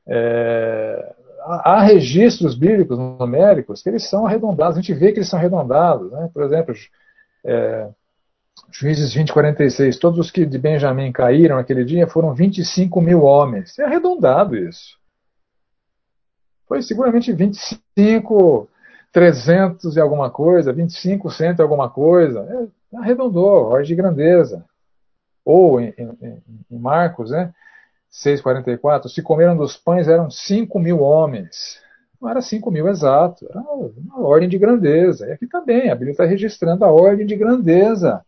É, há registros bíblicos numéricos que eles são arredondados, a gente vê que eles são arredondados. Né? Por exemplo, é, Juízes 20, 46, todos os que de Benjamim caíram naquele dia foram 25 mil homens. É arredondado isso. Foi seguramente 25 300 e alguma coisa, 25 cento e alguma coisa, é, arredondou, ordem de grandeza. Ou em, em, em Marcos, né, 6,44, se comeram dos pães eram 5 mil homens. Não era 5 mil exato, era uma ordem de grandeza. E aqui também, a Bíblia está registrando a ordem de grandeza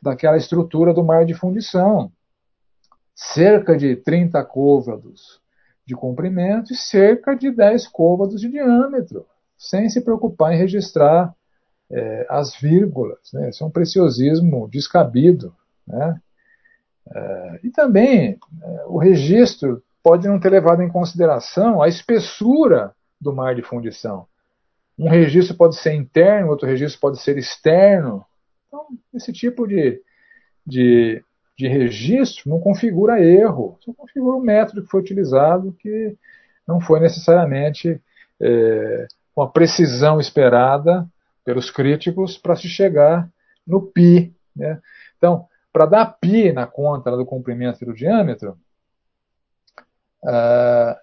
daquela estrutura do mar de fundição. Cerca de 30 côvados de comprimento e cerca de 10 côvados de diâmetro sem se preocupar em registrar é, as vírgulas. Né? Isso é um preciosismo descabido. Né? É, e também é, o registro pode não ter levado em consideração a espessura do mar de fundição. Um registro pode ser interno, outro registro pode ser externo. Então, esse tipo de, de, de registro não configura erro, só configura o método que foi utilizado, que não foi necessariamente é, com a precisão esperada pelos críticos para se chegar no π. Né? Então, para dar π na conta do comprimento e do diâmetro, uh,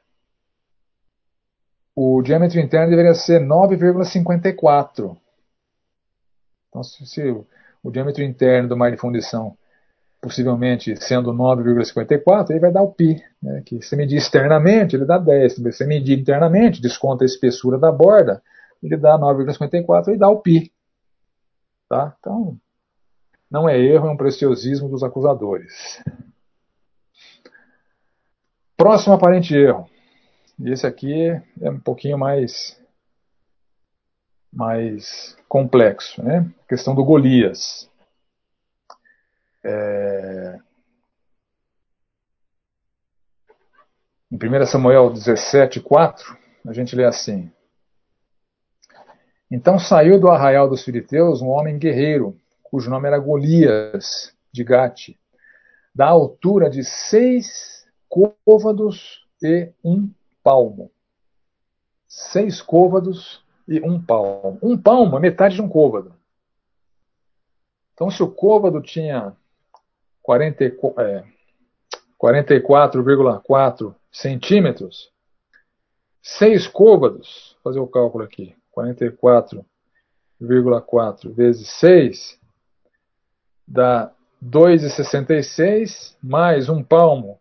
o diâmetro interno deveria ser 9,54. Então, se, se o, o diâmetro interno do mar de fundição possivelmente sendo 9,54, aí vai dar o π, né, que se medir externamente, ele dá 10, se você medir internamente, desconta a espessura da borda, ele dá 9,54 e dá o π. Tá? Então, não é erro, é um preciosismo dos acusadores. Próximo aparente erro. Esse aqui é um pouquinho mais mais complexo, né? A questão do Golias. É... Em 1 Samuel 17, 4, a gente lê assim: Então saiu do arraial dos filisteus um homem guerreiro, cujo nome era Golias, de Gate, da altura de seis côvados e um palmo. Seis côvados e um palmo. Um palmo é metade de um côvado. Então, se o côvado tinha 44,4 é, centímetros, 6 côvados, fazer o cálculo aqui, 44,4 vezes 6 dá 2,66 mais um palmo,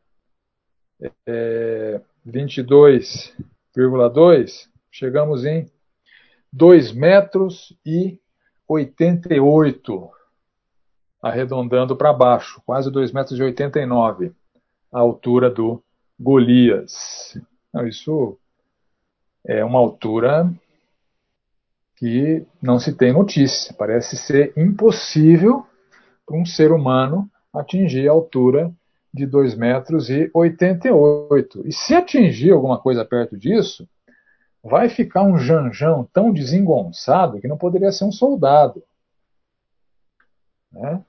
é, 22,2, chegamos em 2 metros e 88 arredondando para baixo, quase 2,89 metros a altura do Golias. Isso é uma altura que não se tem notícia. Parece ser impossível um ser humano atingir a altura de 2,88 metros. E, e se atingir alguma coisa perto disso, vai ficar um janjão tão desengonçado que não poderia ser um soldado. Né?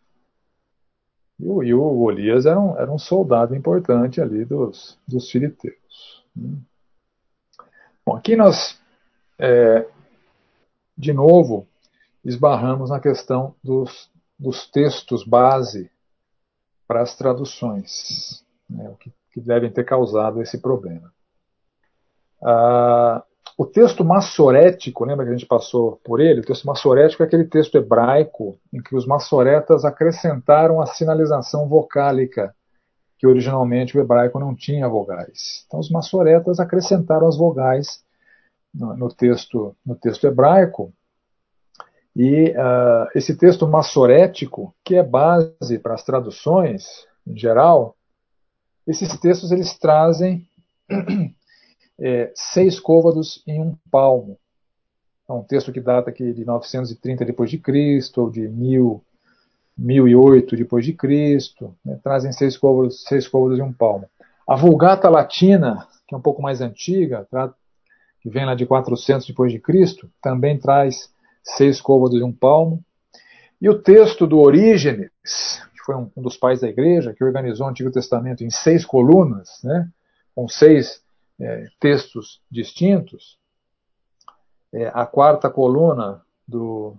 E o, e o Golias era um, era um soldado importante ali dos, dos. Né? Bom, aqui nós, é, de novo, esbarramos na questão dos, dos textos base para as traduções, né, o que, que, devem ter causado esse problema. Ah, o texto massorético, lembra que a gente passou por ele? O texto massorético é aquele texto hebraico em que os massoretas acrescentaram a sinalização vocálica, que originalmente o hebraico não tinha vogais. Então os massoretas acrescentaram as vogais no, no texto, no texto hebraico, e uh, esse texto massorético, que é base para as traduções em geral, esses textos eles trazem é, [CLEARS THROAT] seis côvados em um palmo. É um texto que data aqui de 930 depois de Cristo ou de 1000, 1008 depois de Cristo. Né, trazem seis côvados, seis côvados em um palmo. A Vulgata Latina, que é um pouco mais antiga, que vem lá de 400 depois de Cristo, também traz seis côvados e um palmo. E o texto do Orígenes, que foi um, um, dos pais da igreja, que organizou o Antigo Testamento em seis colunas, né, com seis é, textos distintos, é, a quarta coluna do,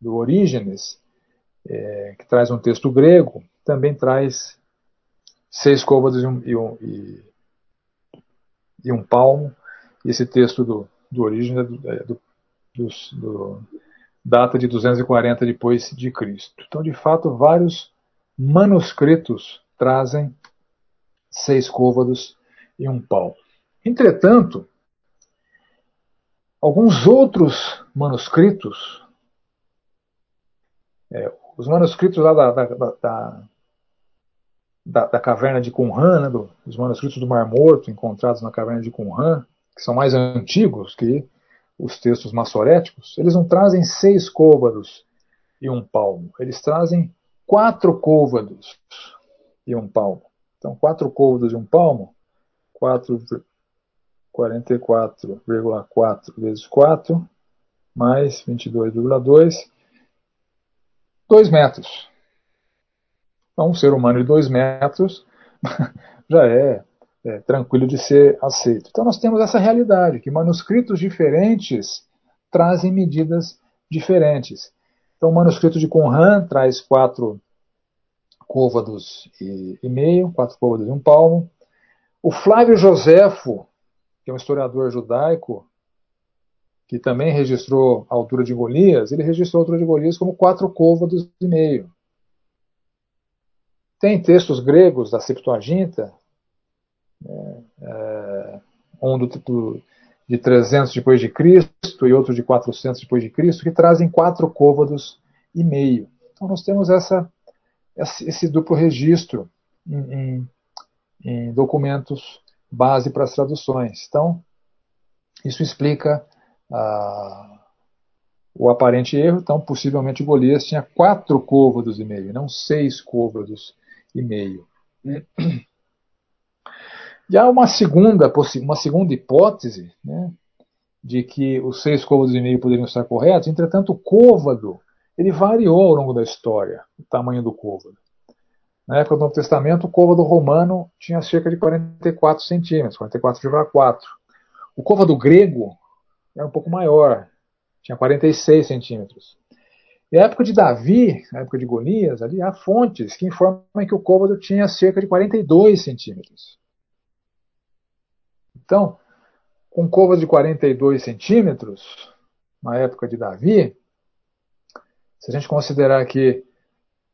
do Orígenes, é, que traz um texto grego, também traz seis côvados e um, e um, e, e um palmo. Esse texto do, do Orígenes é do, é do, do, data de 240 depois de Cristo. Então, de fato, vários manuscritos trazem seis côvados e um pau. Entretanto, alguns outros manuscritos, é, os manuscritos lá da, da, da, da, da caverna de Qumran, né, do, os manuscritos do Mar Morto encontrados na caverna de Qumran, que são mais antigos que os textos massoréticos, eles não trazem seis côvados e um palmo, eles trazem quatro côvados e um palmo. Então, quatro côvados e um palmo, 44,4 vezes 4, mais 22,2, 2 metros. Então, um ser humano de 2 metros [LAUGHS] já é é, tranquilo de ser aceito. Então nós temos essa realidade, que manuscritos diferentes trazem medidas diferentes. Então o manuscrito de Qumran traz quatro côvados e, e meio, quatro côvados e um palmo. O Flávio Joséfo, que é um historiador judaico, que também registrou a altura de Golias, ele registrou a altura de Golias como quatro côvados e meio. Tem textos gregos da Septuaginta é, um do, do, de 300 depois de Cristo e outro de 400 depois de Cristo, que trazem quatro côvados e meio. Então nós temos essa, esse duplo registro em, em, em documentos base para as traduções. Então isso explica ah, o aparente erro. Então possivelmente Golias tinha quatro côvados e meio, não seis côvados e meio. E há uma segunda, uma segunda hipótese né, de que os seis côvados e meio poderiam estar corretos, entretanto, o côvado ele variou ao longo da história, o tamanho do côvado. Na época do Novo Testamento, o côvado romano tinha cerca de 44 centímetros, 44,4. O côvado grego era um pouco maior, tinha 46 centímetros. E a época de Davi, na época de Golias, ali há fontes que informam que o côvado tinha cerca de 42 centímetros. Então, com covas de 42 centímetros, na época de Davi, se a gente considerar que,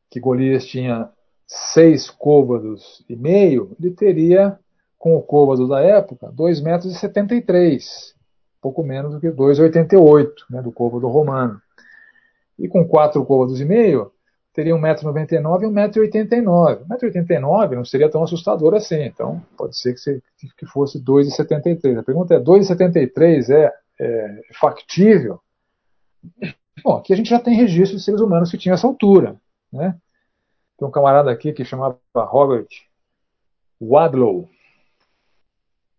que Golias tinha seis côvados e meio, ele teria, com o côvado da época, 2,73 metros, e pouco menos do que 2,88 né, do côvado romano. E com quatro côvados e meio, teria 1,99m e 1,89m. 1,89m não seria tão assustador assim, então pode ser que, fosse 2,73. A pergunta é: 2,73 é, é factível? Bom, aqui a gente já tem registro de seres humanos que tinham essa altura. Né? Tem um camarada aqui que chamava Robert Wadlow,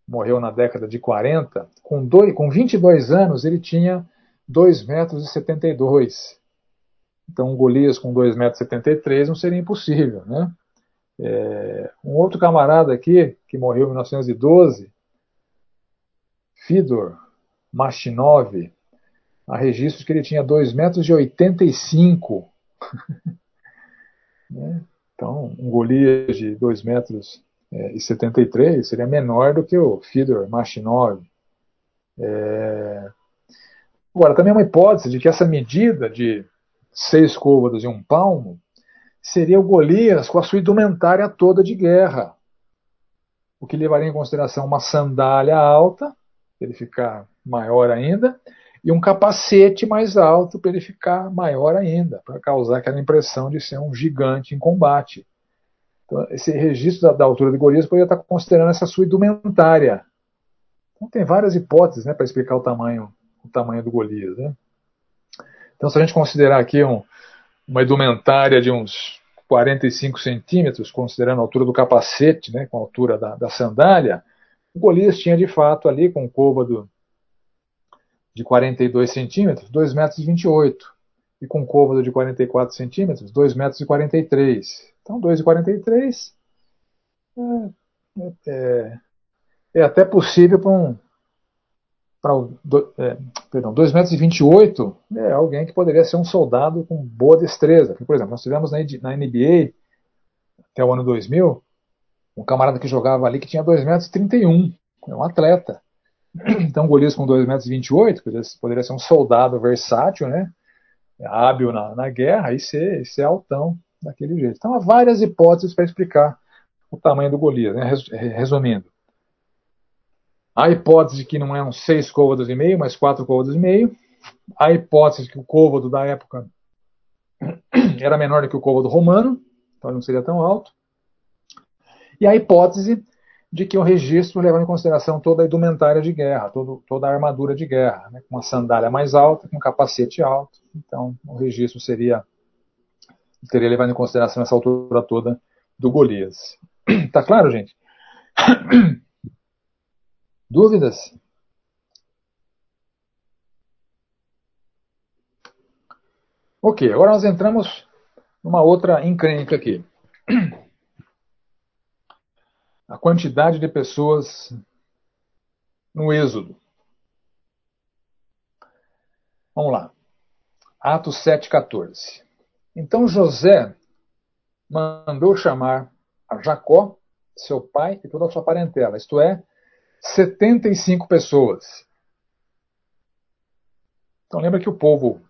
morreu na década de 40, com, dois, com 22 anos ele tinha 2,72 metros. Então, Golias com 2,73 metros não seria impossível. Né? É, um outro camarada aqui, que morreu em 1912, Fidor Machinov, há registros que ele tinha 2,85 metros. [LAUGHS] né? Então, um Golias de 2 metros é, e 73 seria menor do que o Fedor Machinov. É... Agora, também é uma hipótese de que essa medida de seis côvados e um palmo seria o Golias com a sua indumentária toda de guerra, o que levaria em consideração uma sandália alta, para ele ficar maior ainda, e um capacete mais alto para ele ficar maior ainda, para causar aquela impressão de ser um gigante em combate. Então, esse registro da, da altura de Golias poderia estar considerando essa sua indumentária. Então, tem várias hipóteses né, para explicar o tamanho, o tamanho do Golias. Né? Então, se a gente considerar aqui um, uma indumentária de uns 45 centímetros, considerando a altura do capacete, né, com a altura da, da sandália, o Golias tinha de fato ali, com o côvado de 42 centímetros, 2 metros e 28, com côvado de 44 centímetros, 2 metros 43. Então, 2,43 é, é, é até possível para um. Pra, é, perdão, 2 metros e 28 é alguém que poderia ser um soldado com boa destreza. Por exemplo, nós tivemos na, na NBA, até o ano 2000, um camarada que jogava ali que tinha 2 metros e 31, é um atleta. [CLEARS THROAT] Então, Golias com 2 metros e 28 poderia, poderia ser um soldado versátil, né? hábil na, na guerra e ser, ser altão daquele jeito. Então há várias hipóteses para explicar o tamanho do Golias, né? resumindo. A hipótese de que não é um 6 côvados e meio, mas 4 côvados e meio. A hipótese de que o côvado da época [CLEARS THROAT] era menor do que o côvado romano, então não seria tão alto. E a hipótese de que o registro levava em consideração toda a indumentária de guerra, todo, toda a armadura de guerra, né, com uma sandália mais alta, com um capacete alto. Então, o registro seria teria levado em consideração essa altura toda do Golias. [CLEARS THROAT] Tá claro, gente? [CLEARS THROAT] Dúvidas? Ok, agora nós entramos numa outra encrenca aqui. A quantidade de pessoas no Êxodo. Vamos lá. Atos 7,14. Então José mandou chamar a Jacó, seu pai e toda a sua parentela, isto é, 75 pessoas. Então lembra que o povo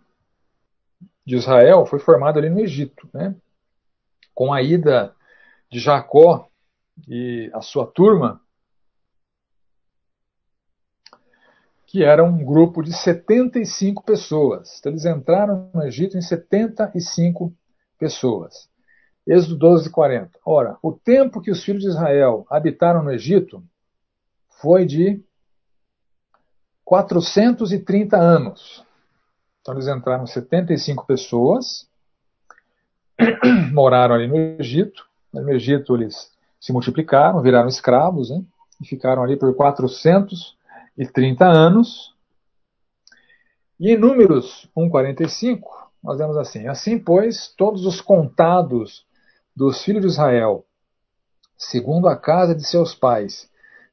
de Israel foi formado ali no Egito, né? Com a ida de Jacó e a sua turma, que era um grupo de 75 pessoas. Então, eles entraram no Egito em 75 pessoas. Êxodo 12, 40. Ora, o tempo que os filhos de Israel habitaram no Egito foi de 430 anos. Então eles entraram 75 pessoas, [COUGHS] moraram ali no Egito. No Egito eles se multiplicaram, viraram escravos, né? e ficaram ali por 430 anos. E em Números 1,45, nós vemos assim: Assim, pois, todos os contados dos filhos de Israel, segundo a casa de seus pais,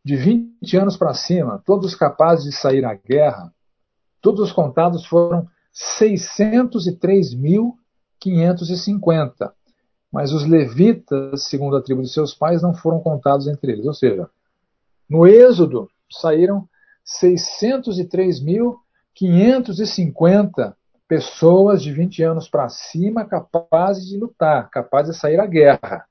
de 20 anos para cima, todos capazes de sair à guerra, todos os contados foram 603.550. Mas os levitas, segundo a tribo de seus pais, não foram contados entre eles. Ou seja, no Êxodo saíram 603.550 pessoas de 20 anos para cima capazes de lutar, capazes de sair à guerra.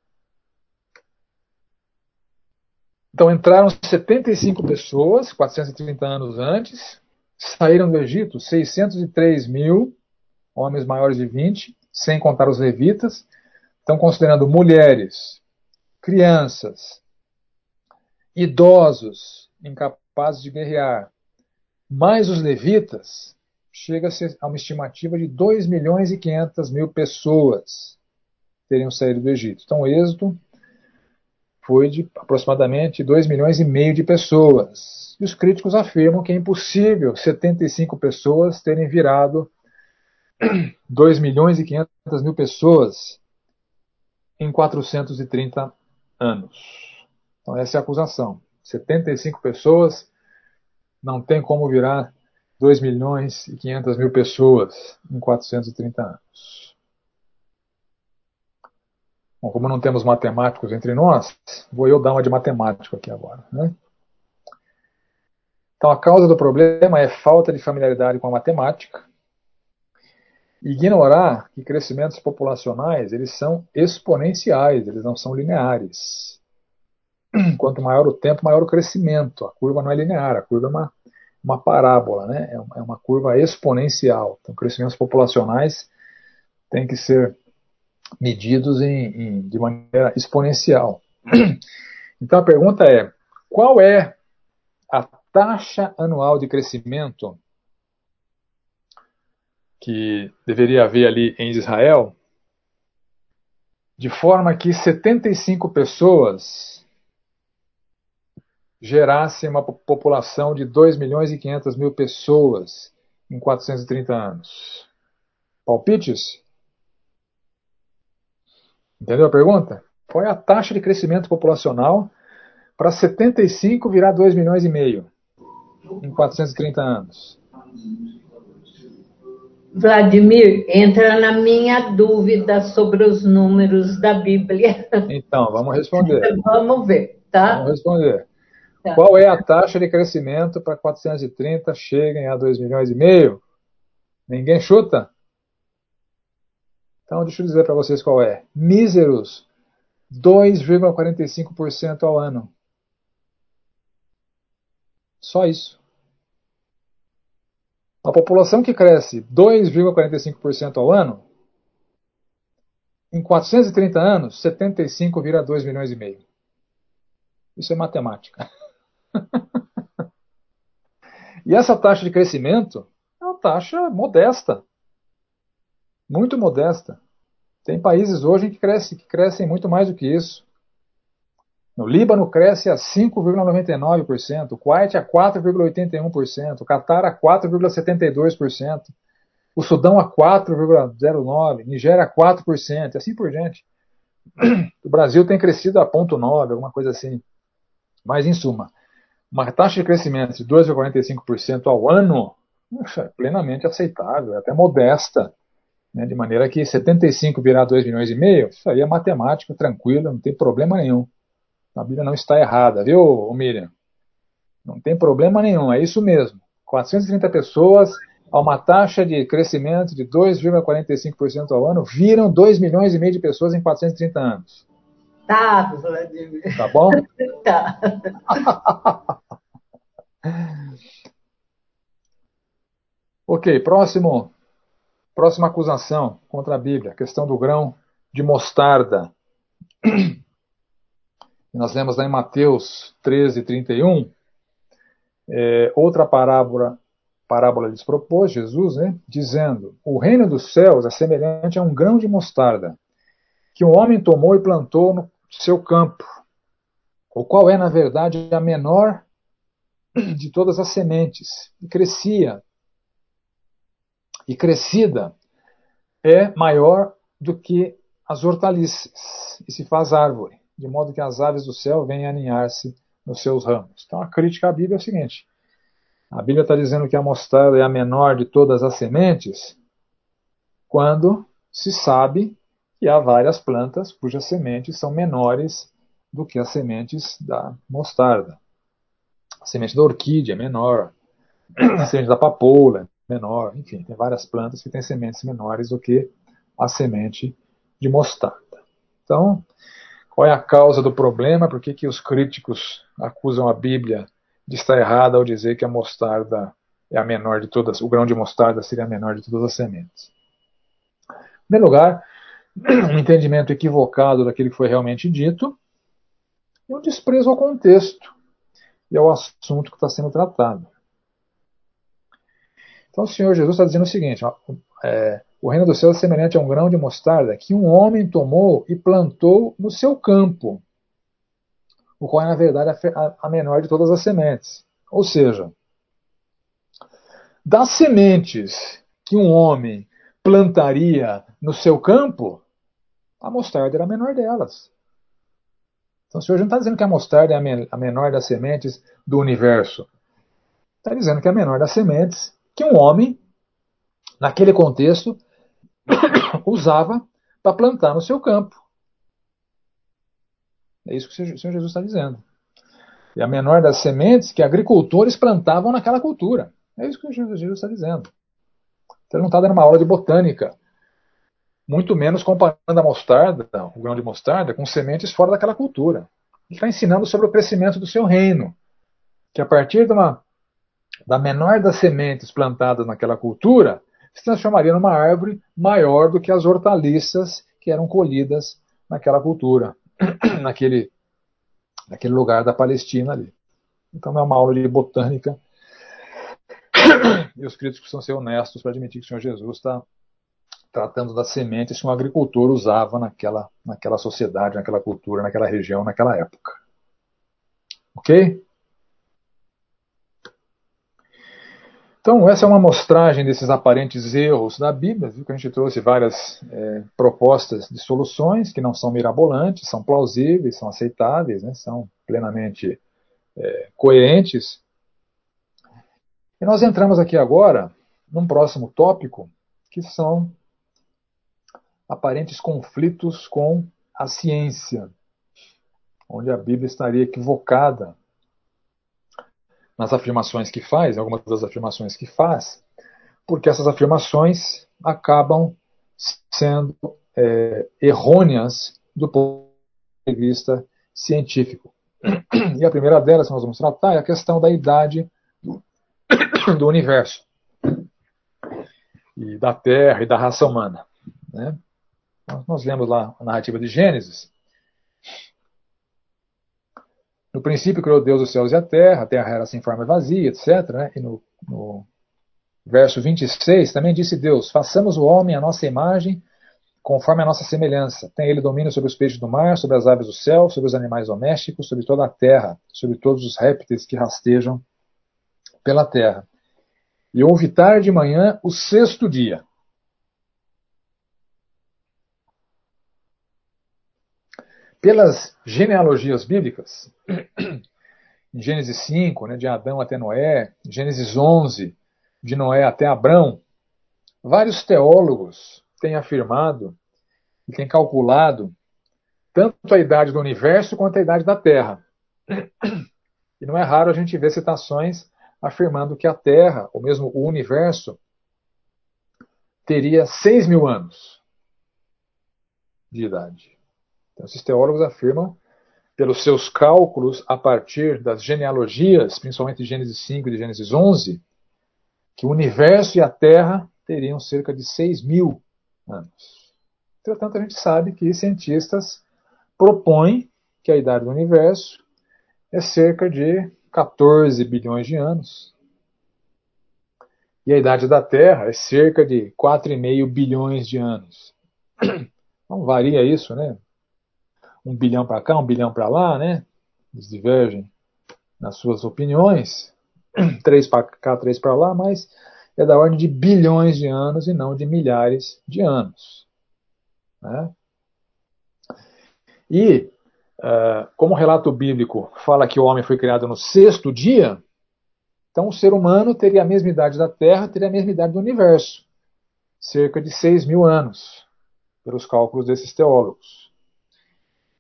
Então entraram 75 pessoas, 430 anos antes, saíram do Egito 603 mil homens maiores de 20, sem contar os levitas, estão considerando mulheres, crianças, idosos incapazes de guerrear, mais os levitas, chega-se a uma estimativa de 2 milhões e 500 mil pessoas teriam saído do Egito. Então, o êxodo foi de aproximadamente 2 milhões e meio de pessoas. E os críticos afirmam que é impossível 75 pessoas terem virado [CLEARS THROAT] 2 milhões e 500 mil pessoas em 430 anos. Então essa é a acusação. 75 pessoas não tem como virar 2 milhões e 500 mil pessoas em 430 anos. Bom, como não temos matemáticos entre nós, vou eu dar uma de matemático aqui agora. Né? Então, a causa do problema é falta de familiaridade com a matemática. Ignorar que crescimentos populacionais eles são exponenciais, eles não são lineares. [CLEARS THROAT] Quanto maior o tempo, maior o crescimento. A curva não é linear, a curva é uma, uma parábola, né? é uma curva exponencial. Então, crescimentos populacionais têm que ser medidos em, em, de maneira exponencial. [CLEARS THROAT] Então a pergunta é: qual é a taxa anual de crescimento que deveria haver ali em Israel, de forma que 75 pessoas gerassem uma população de 2 milhões e 500 mil pessoas em 430 anos? Palpites? Entendeu a pergunta? Qual é a taxa de crescimento populacional para 75 virar 2 milhões e meio em 430 anos? Vladimir, entra na minha dúvida sobre os números da Bíblia. Então, vamos responder. [LAUGHS] vamos ver, tá? Vamos responder. Tá. Qual é a taxa de crescimento para 430 cheguem a 2 milhões e meio? Ninguém chuta? Então, deixa eu dizer para vocês qual é. Míseros 2,45% ao ano. Só isso. A população que cresce 2,45% ao ano, em 430 anos, 75 vira 2 milhões e meio. Isso é matemática. [LAUGHS] e essa taxa de crescimento é uma taxa modesta muito modesta. Tem países hoje que, que crescem muito mais do que isso. No Líbano cresce a 5,99%, o Kuwait a 4,81%, o Catar a 4,72%, o Sudão a 4,09%, Nigéria a 4%, e assim por diante. O Brasil tem crescido a 0,9%, alguma coisa assim. Mas, em suma, uma taxa de crescimento de 2,45% ao ano, é plenamente aceitável, é até modesta. Né, de maneira que 75 virar 2 milhões e meio, isso aí é matemática, tranquilo, não tem problema nenhum. A Bíblia não está errada, viu, Miriam? Não tem problema nenhum, é isso mesmo. 430 pessoas a uma taxa de crescimento de 2,45% ao ano viram 2 milhões e meio de pessoas em 430 anos. Tá, Vladimir. Tá bom? tá. [LAUGHS] ok, próximo. Próxima acusação contra a Bíblia, questão do grão de mostarda. [CLEARS THROAT] Nós lemos lá em Mateus 13, 31. É, outra parábola, parábola lhes propôs, Jesus, né, dizendo: O reino dos céus é semelhante a um grão de mostarda, que um homem tomou e plantou no seu campo, o qual é, na verdade, a menor [CLEARS THROAT] de todas as sementes, e crescia e crescida é maior do que as hortaliças e se faz árvore, de modo que as aves do céu vêm aninhar-se nos seus ramos. Então a crítica à Bíblia é o seguinte: a Bíblia está dizendo que a mostarda é a menor de todas as sementes, quando se sabe que há várias plantas cujas sementes são menores do que as sementes da mostarda. A semente da orquídea é menor, a semente da papoula menor, enfim, tem várias plantas que têm sementes menores do que a semente de mostarda. Então, qual é a causa do problema? Por que, que os críticos acusam a Bíblia de estar errada ao dizer que a mostarda é a menor de todas, o grão de mostarda seria a menor de todas as sementes? Em primeiro lugar, um entendimento equivocado daquilo que foi realmente dito e um desprezo ao contexto e ao assunto que está sendo tratado. Então o Senhor Jesus está dizendo o seguinte: ó, é, o reino do céu é semelhante a um grão de mostarda que um homem tomou e plantou no seu campo, o qual é, na verdade, a, menor de todas as sementes. Ou seja, das sementes que um homem plantaria no seu campo, a mostarda era a menor delas. Então o Senhor não está dizendo que a mostarda é a menor das sementes do universo. Está dizendo que é a menor das sementes que um homem, naquele contexto, [COUGHS] usava para plantar no seu campo. É isso que o Senhor Jesus está dizendo. E a menor das sementes que agricultores plantavam naquela cultura. É isso que o Senhor Jesus está dizendo. Então, ele não está dando uma aula de botânica. Muito menos comparando a mostarda, o grão de mostarda, com sementes fora daquela cultura. Ele está ensinando sobre o crescimento do seu reino. Que a partir de uma, da menor das sementes plantadas naquela cultura, se transformaria numa árvore maior do que as hortaliças que eram colhidas naquela cultura, [CLEARS THROAT] naquele, naquele lugar da Palestina ali. Então é uma aula de botânica. E os críticos precisam ser honestos para admitir que o Senhor Jesus está tratando das sementes que um agricultor usava naquela, naquela sociedade, naquela cultura, naquela região, naquela época. Ok? Então, essa é uma amostragem desses aparentes erros da Bíblia, viu que a gente trouxe várias é, propostas de soluções que não são mirabolantes, são plausíveis, são aceitáveis, né, são plenamente é, coerentes. E nós entramos aqui agora num próximo tópico, que são aparentes conflitos com a ciência, onde a Bíblia estaria equivocada nas afirmações que faz, em algumas das afirmações que faz, porque essas afirmações acabam sendo é, errôneas do ponto de vista científico. E a primeira delas que nós vamos tratar é a questão da idade do, [COUGHS] universo, e da Terra e da raça humana. Né? Nós lemos lá a narrativa de Gênesis, no princípio criou Deus os céus e a terra, a terra era sem forma e vazia, etc. Né? E no, no verso 26 também disse Deus: Façamos o homem à nossa imagem, conforme a nossa semelhança. Tem ele domínio sobre os peixes do mar, sobre as aves do céu, sobre os animais domésticos, sobre toda a terra, sobre todos os répteis que rastejam pela terra. E houve tarde de manhã o sexto dia. Pelas genealogias bíblicas, em Gênesis 5, né, de Adão até Noé, Gênesis 11, de Noé até Abrão, vários teólogos têm afirmado e têm calculado tanto a idade do universo quanto a idade da Terra. E não é raro a gente ver citações afirmando que a Terra, ou mesmo o universo, teria 6 mil anos de idade. Então, esses teólogos afirmam, pelos seus cálculos a partir das genealogias, principalmente de Gênesis 5 e de Gênesis 11, que o universo e a Terra teriam cerca de 6 mil anos. Entretanto, a gente sabe que cientistas propõem que a idade do universo é cerca de 14 bilhões de anos. E a idade da Terra é cerca de 4,5 bilhões de anos. Não varia isso, né? Um bilhão para cá, um bilhão para lá, né? Eles divergem nas suas opiniões, [CLEARS THROAT] três para cá, três para lá, mas é da ordem de bilhões de anos e não de milhares de anos. Né? E, uh, como o relato bíblico fala que o homem foi criado no sexto dia, então o ser humano teria a mesma idade da Terra, teria a mesma idade do universo, cerca de 6 mil anos, pelos cálculos desses teólogos.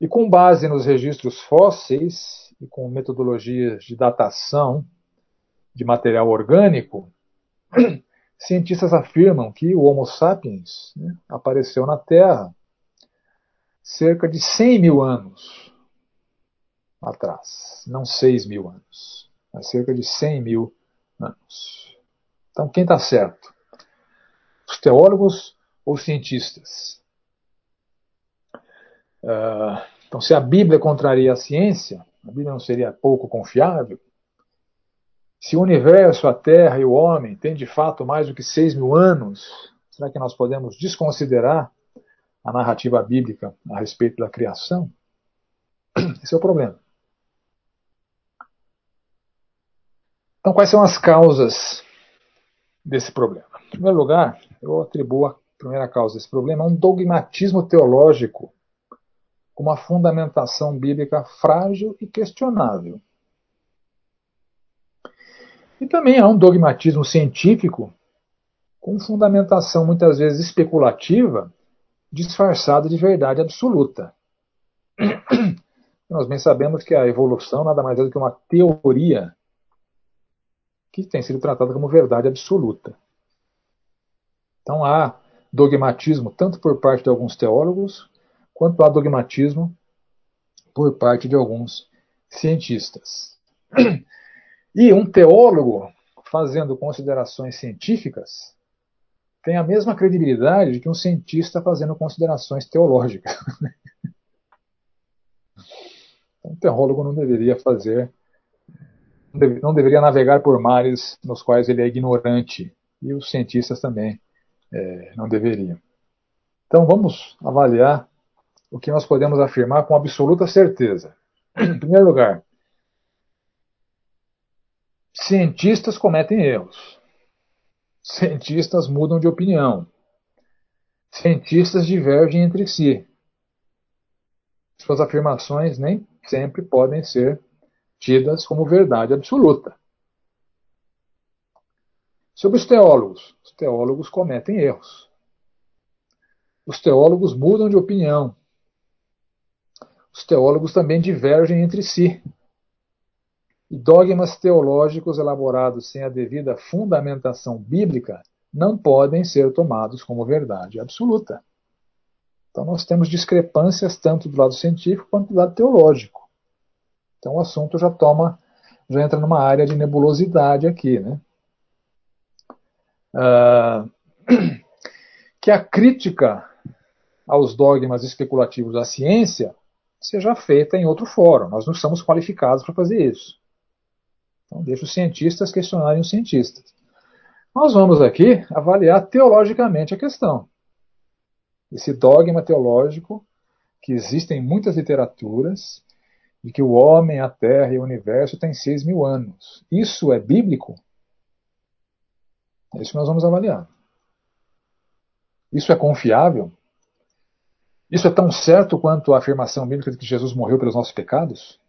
E com base nos registros fósseis e com metodologias de datação de material orgânico, [CLEARS THROAT] cientistas afirmam que o Homo sapiens né, apareceu na Terra cerca de 100 mil anos atrás. Não 6 mil anos, mas cerca de 100 mil anos. Então, quem está certo? Os teólogos ou cientistas? Uh, então, se a Bíblia contraria a ciência, a Bíblia não seria pouco confiável? Se o universo, a Terra e o homem têm de fato mais do que seis mil anos, será que nós podemos desconsiderar a narrativa bíblica a respeito da criação? [CLEARS THROAT] Esse é o problema. Então, quais são as causas desse problema? Em primeiro lugar, eu atribuo a primeira causa desse problema a um dogmatismo teológico com uma fundamentação bíblica frágil e questionável. E também há um dogmatismo científico com fundamentação muitas vezes especulativa, disfarçada de verdade absoluta. [CLEARS THROAT] Nós bem sabemos que a evolução nada mais é do que uma teoria que tem sido tratada como verdade absoluta. Então há dogmatismo tanto por parte de alguns teólogos, quanto há dogmatismo por parte de alguns cientistas. E um teólogo fazendo considerações científicas tem a mesma credibilidade de que um cientista fazendo considerações teológicas. [LAUGHS] Um teólogo não deveria fazer, não deveria navegar por mares nos quais ele é ignorante, e os cientistas também é, não deveriam. Então vamos avaliar o que nós podemos afirmar com absoluta certeza. Em primeiro lugar, cientistas cometem erros. Cientistas mudam de opinião. Cientistas divergem entre si. Suas afirmações nem sempre podem ser tidas como verdade absoluta. Sobre os teólogos, os teólogos cometem erros. Os teólogos mudam de opinião. Os teólogos também divergem entre si. E dogmas teológicos elaborados sem a devida fundamentação bíblica não podem ser tomados como verdade absoluta. Então nós temos discrepâncias tanto do lado científico quanto do lado teológico. Então o assunto já toma, já entra numa área de nebulosidade aqui, né? Uh, [CLEARS THROAT] que a crítica aos dogmas especulativos da ciência seja feita em outro fórum. Nós não estamos qualificados para fazer isso. Então deixa os cientistas questionarem os cientistas. Nós vamos aqui avaliar teologicamente a questão esse dogma teológico que existe em muitas literaturas de que o homem, a terra e o universo têm seis mil anos. Isso é bíblico? É isso que nós vamos avaliar. Isso é confiável? Isso é tão certo quanto a afirmação bíblica de que Jesus morreu pelos nossos pecados?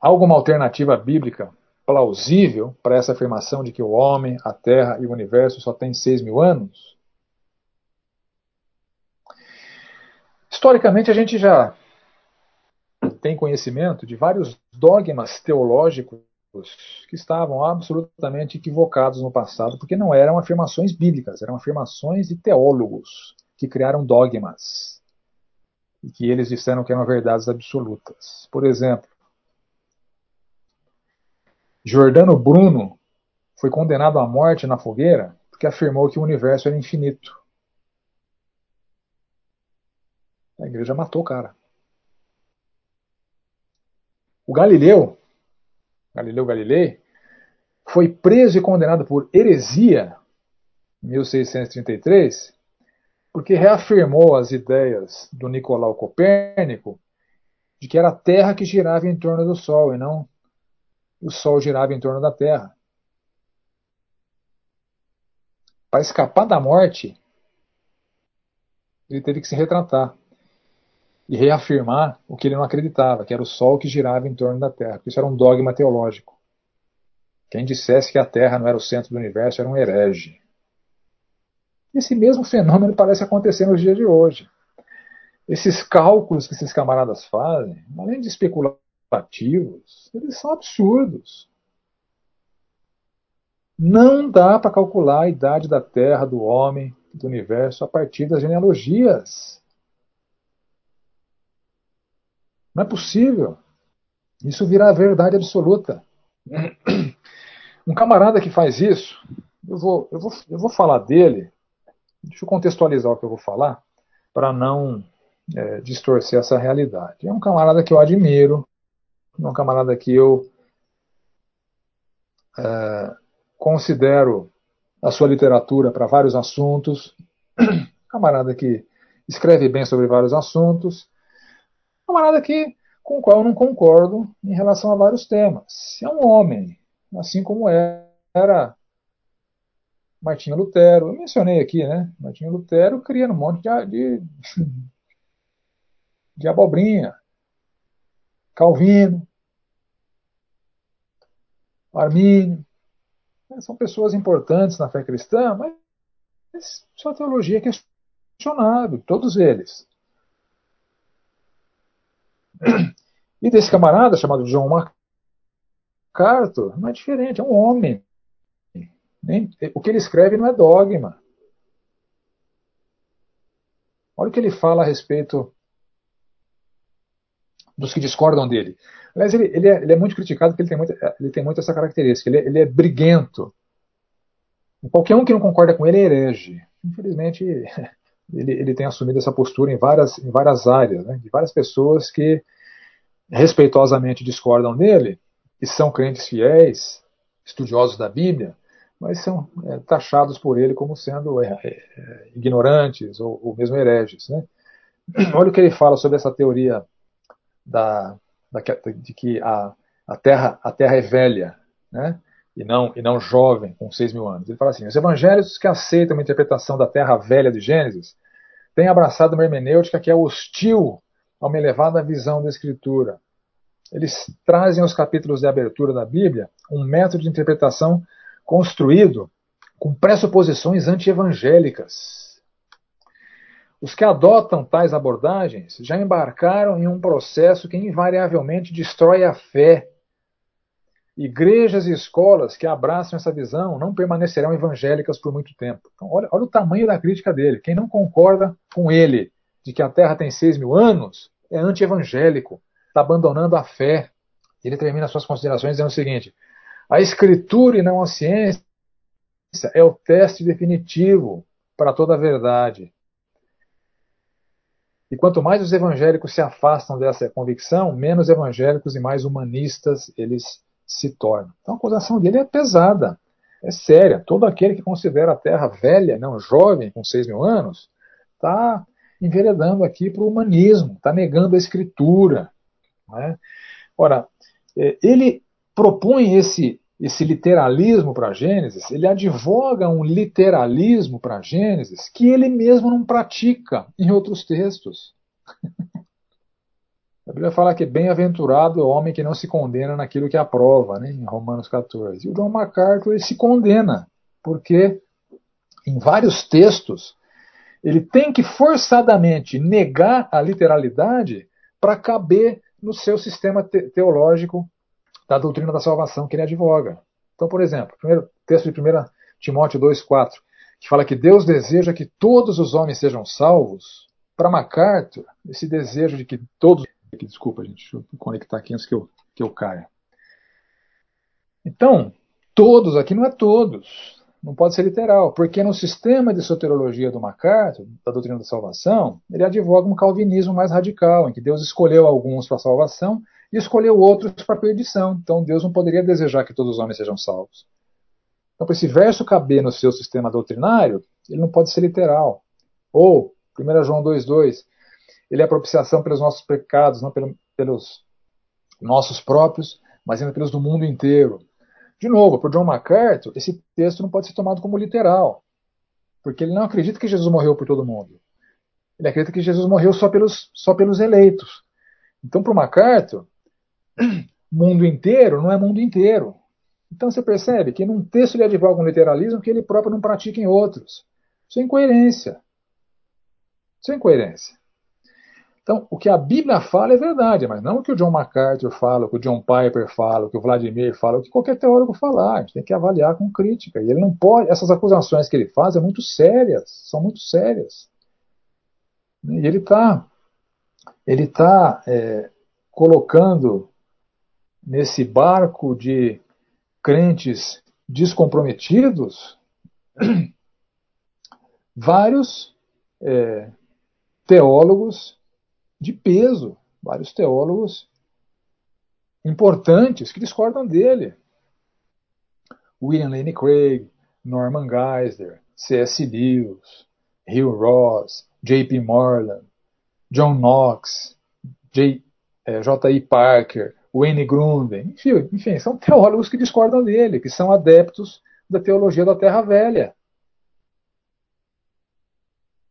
Há alguma alternativa bíblica plausível para essa afirmação de que o homem, a Terra e o universo só têm 6 mil anos? Historicamente, a gente já tem conhecimento de vários dogmas teológicos que estavam absolutamente equivocados no passado, porque não eram afirmações bíblicas, eram afirmações de teólogos que criaram dogmas e que eles disseram que eram verdades absolutas. Por exemplo, Giordano Bruno foi condenado à morte na fogueira porque afirmou que o universo era infinito. A igreja matou o cara. O Galileu, Galileu Galilei, foi preso e condenado por heresia em 1633 porque reafirmou as ideias do Nicolau Copérnico de que era a Terra que girava em torno do Sol e não o Sol girava em torno da Terra. Para escapar da morte, ele teve que se retratar e reafirmar o que ele não acreditava, que era o Sol que girava em torno da Terra. Isso era um dogma teológico. Quem dissesse que a Terra não era o centro do universo era um herege. Esse mesmo fenômeno parece acontecer nos dias de hoje. Esses cálculos que esses camaradas fazem, além de especular ativos, eles são absurdos. Não dá para calcular a idade da Terra, do homem, do universo a partir das genealogias. Não é possível. Isso virá verdade absoluta. Um camarada que faz isso, eu vou, eu vou, eu vou falar dele, deixa eu contextualizar o que eu vou falar, para não é, distorcer essa realidade. É um camarada que eu admiro, um camarada que eu é, considero a sua literatura para vários assuntos, [CLEARS THROAT] camarada que escreve bem sobre vários assuntos, camarada que, com o qual eu não concordo em relação a vários temas. É um homem, assim como era Martinho Lutero. Eu mencionei aqui, né? Martinho Lutero criando um monte de, de, [LAUGHS] de abobrinha. Calvino, Armínio. Né, são pessoas importantes na fé cristã, mas sua teologia é questionável, todos eles. [CLEARS THROAT] E desse camarada chamado John MacArthur não é diferente, é um homem. O que ele escreve não é dogma. Olha o que ele fala a respeito dos que discordam dele. Aliás, ele, ele, é, ele é, muito criticado porque ele tem muito, ele tem muito essa característica. Ele, é, ele é briguento. Qualquer um que não concorda com ele é herege. Infelizmente, [LAUGHS] ele, ele tem assumido essa postura em várias, em várias áreas, né, de várias pessoas que respeitosamente discordam dele, e são crentes fiéis, estudiosos da Bíblia, mas são é, taxados por ele como sendo é, é, ignorantes ou, ou, mesmo hereges. Né? [CLEARS THROAT] Olha o que ele fala sobre essa teoria da, da de que a, a, terra, a Terra é velha, né? E, não, e não jovem, com 6 mil anos. Ele fala assim: os evangelhos que aceitam uma interpretação da Terra velha de Gênesis têm abraçado uma hermenêutica que é hostil a uma elevada visão da Escritura. Eles trazem aos capítulos de abertura da Bíblia um método de interpretação construído com pressuposições antievangélicas. Os que adotam tais abordagens já embarcaram em um processo que invariavelmente destrói a fé. Igrejas e escolas que abraçam essa visão não permanecerão evangélicas por muito tempo. Então, olha, olha o tamanho da crítica dele. Quem não concorda com ele de que a Terra tem seis mil anos é anti-evangélico, está abandonando a fé. Ele termina suas considerações dizendo o seguinte: a escritura e não a ciência é o teste definitivo para toda a verdade. E quanto mais os evangélicos se afastam dessa convicção, menos evangélicos e mais humanistas eles se tornam. Então a acusação dele é pesada, é séria. Todo aquele que considera a Terra velha, não jovem, com 6 mil anos, está enveredando aqui para o humanismo, está negando a escritura. Né? Ora, é, ele propõe esse, esse literalismo para Gênesis, ele advoga um literalismo para Gênesis que ele mesmo não pratica em outros textos. [LAUGHS] A Bíblia fala que bem-aventurado é o homem que não se condena naquilo que aprova, né, em Romanos 14. E o John MacArthur ele se condena, porque em vários textos ele tem que forçadamente negar a literalidade para caber no seu sistema te teológico da doutrina da salvação que ele advoga. Então, por exemplo, primeiro texto de 1 Timóteo 2,4, que fala que Deus deseja que todos os homens sejam salvos. Para MacArthur, esse desejo de que todos. Desculpa, gente, deixa eu conectar aqui antes que eu, que eu caia. Então, todos aqui não é todos. Não pode ser literal, porque no sistema de soterologia do MacArthur, da doutrina da salvação, ele advoga um calvinismo mais radical, em que Deus escolheu alguns para salvação e escolheu outros para perdição. Então Deus não poderia desejar que todos os homens sejam salvos. Então, para esse verso caber no seu sistema doutrinário, ele não pode ser literal. Ou, 1 João 2,2, ele é propiciação pelos nossos pecados, não pelos nossos próprios, mas ainda pelos do mundo inteiro. De novo, por John MacArthur, esse texto não pode ser tomado como literal, porque ele não acredita que Jesus morreu por todo mundo. Ele acredita que Jesus morreu só pelos, só pelos eleitos. Então, para o MacArthur, [CLEARS THROAT] mundo inteiro não é mundo inteiro. Então você percebe que num texto ele advoga um literalismo que ele próprio não pratica em outros. Isso é incoerência. Isso é incoerência. Então, o que a Bíblia fala é verdade, mas não o que o John MacArthur fala, o que o John Piper fala, o que o Vladimir fala, o que qualquer teólogo falar. A gente tem que avaliar com crítica. E ele não pode. Essas acusações que ele faz são muito sérias, são muito sérias. E ele está ele tá, é, colocando nesse barco de crentes descomprometidos [CLEARS THROAT] vários é, teólogos de peso, vários teólogos importantes que discordam dele. William Lane Craig, Norman Geisler, C.S. Lewis, Hugh Ross, J.P. Moreland, John Knox, J. É, J.I. Parker, Wayne Grunden, enfim, enfim, são teólogos que discordam dele, que são adeptos da teologia da Terra Velha.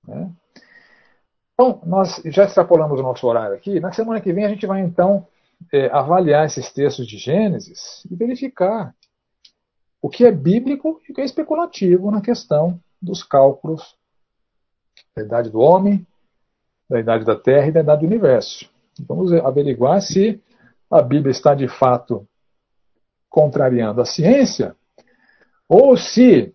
Né? Então, nós já extrapolamos o nosso horário aqui. Na semana que vem a gente vai então é, avaliar esses textos de Gênesis e verificar o que é bíblico e o que é especulativo na questão dos cálculos da idade do homem, da idade da Terra e da idade do universo. Vamos averiguar se a Bíblia está de fato contrariando a ciência ou se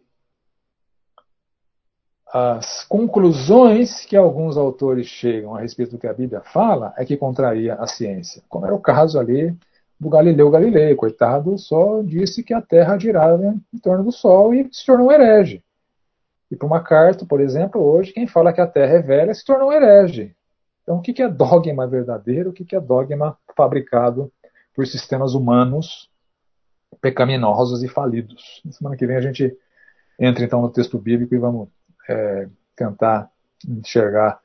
as conclusões que alguns autores chegam a respeito do que a Bíblia fala é que contraria a ciência, como era o caso ali do Galileu Galilei, coitado, só disse que a Terra girava em torno do Sol e se tornou um herege. E para uma carta, por exemplo, hoje, quem fala que a Terra é velha se tornou um herege. Então, o que é dogma verdadeiro, o que é dogma fabricado por sistemas humanos pecaminosos e falidos? Na semana que vem a gente entra então no texto bíblico e vamos é, tentar enxergar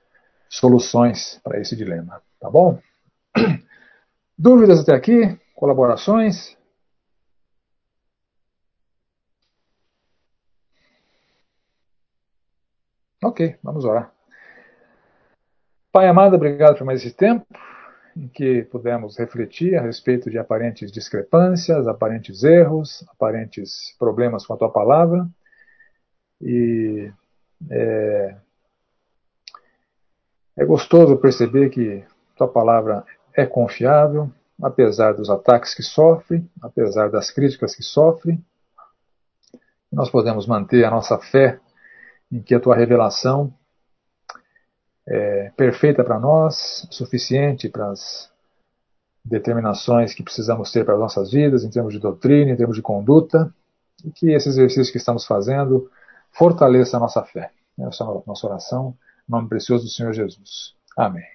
soluções para esse dilema. Tá bom? [CLEARS THROAT] Dúvidas até aqui? Colaborações? Ok, vamos orar. Pai amado, obrigado por mais esse tempo em que pudemos refletir a respeito de aparentes discrepâncias, aparentes erros, aparentes problemas com a tua palavra. E é, é gostoso perceber que tua palavra é confiável, apesar dos ataques que sofre, apesar das críticas que sofre. Nós podemos manter a nossa fé em que a tua revelação é perfeita para nós, suficiente para as determinações que precisamos ter para as nossas vidas, em termos de doutrina, em termos de conduta, e que esse exercício que estamos fazendo fortaleça a nossa fé. Essa é a nossa oração, em nome precioso do Senhor Jesus. Amém.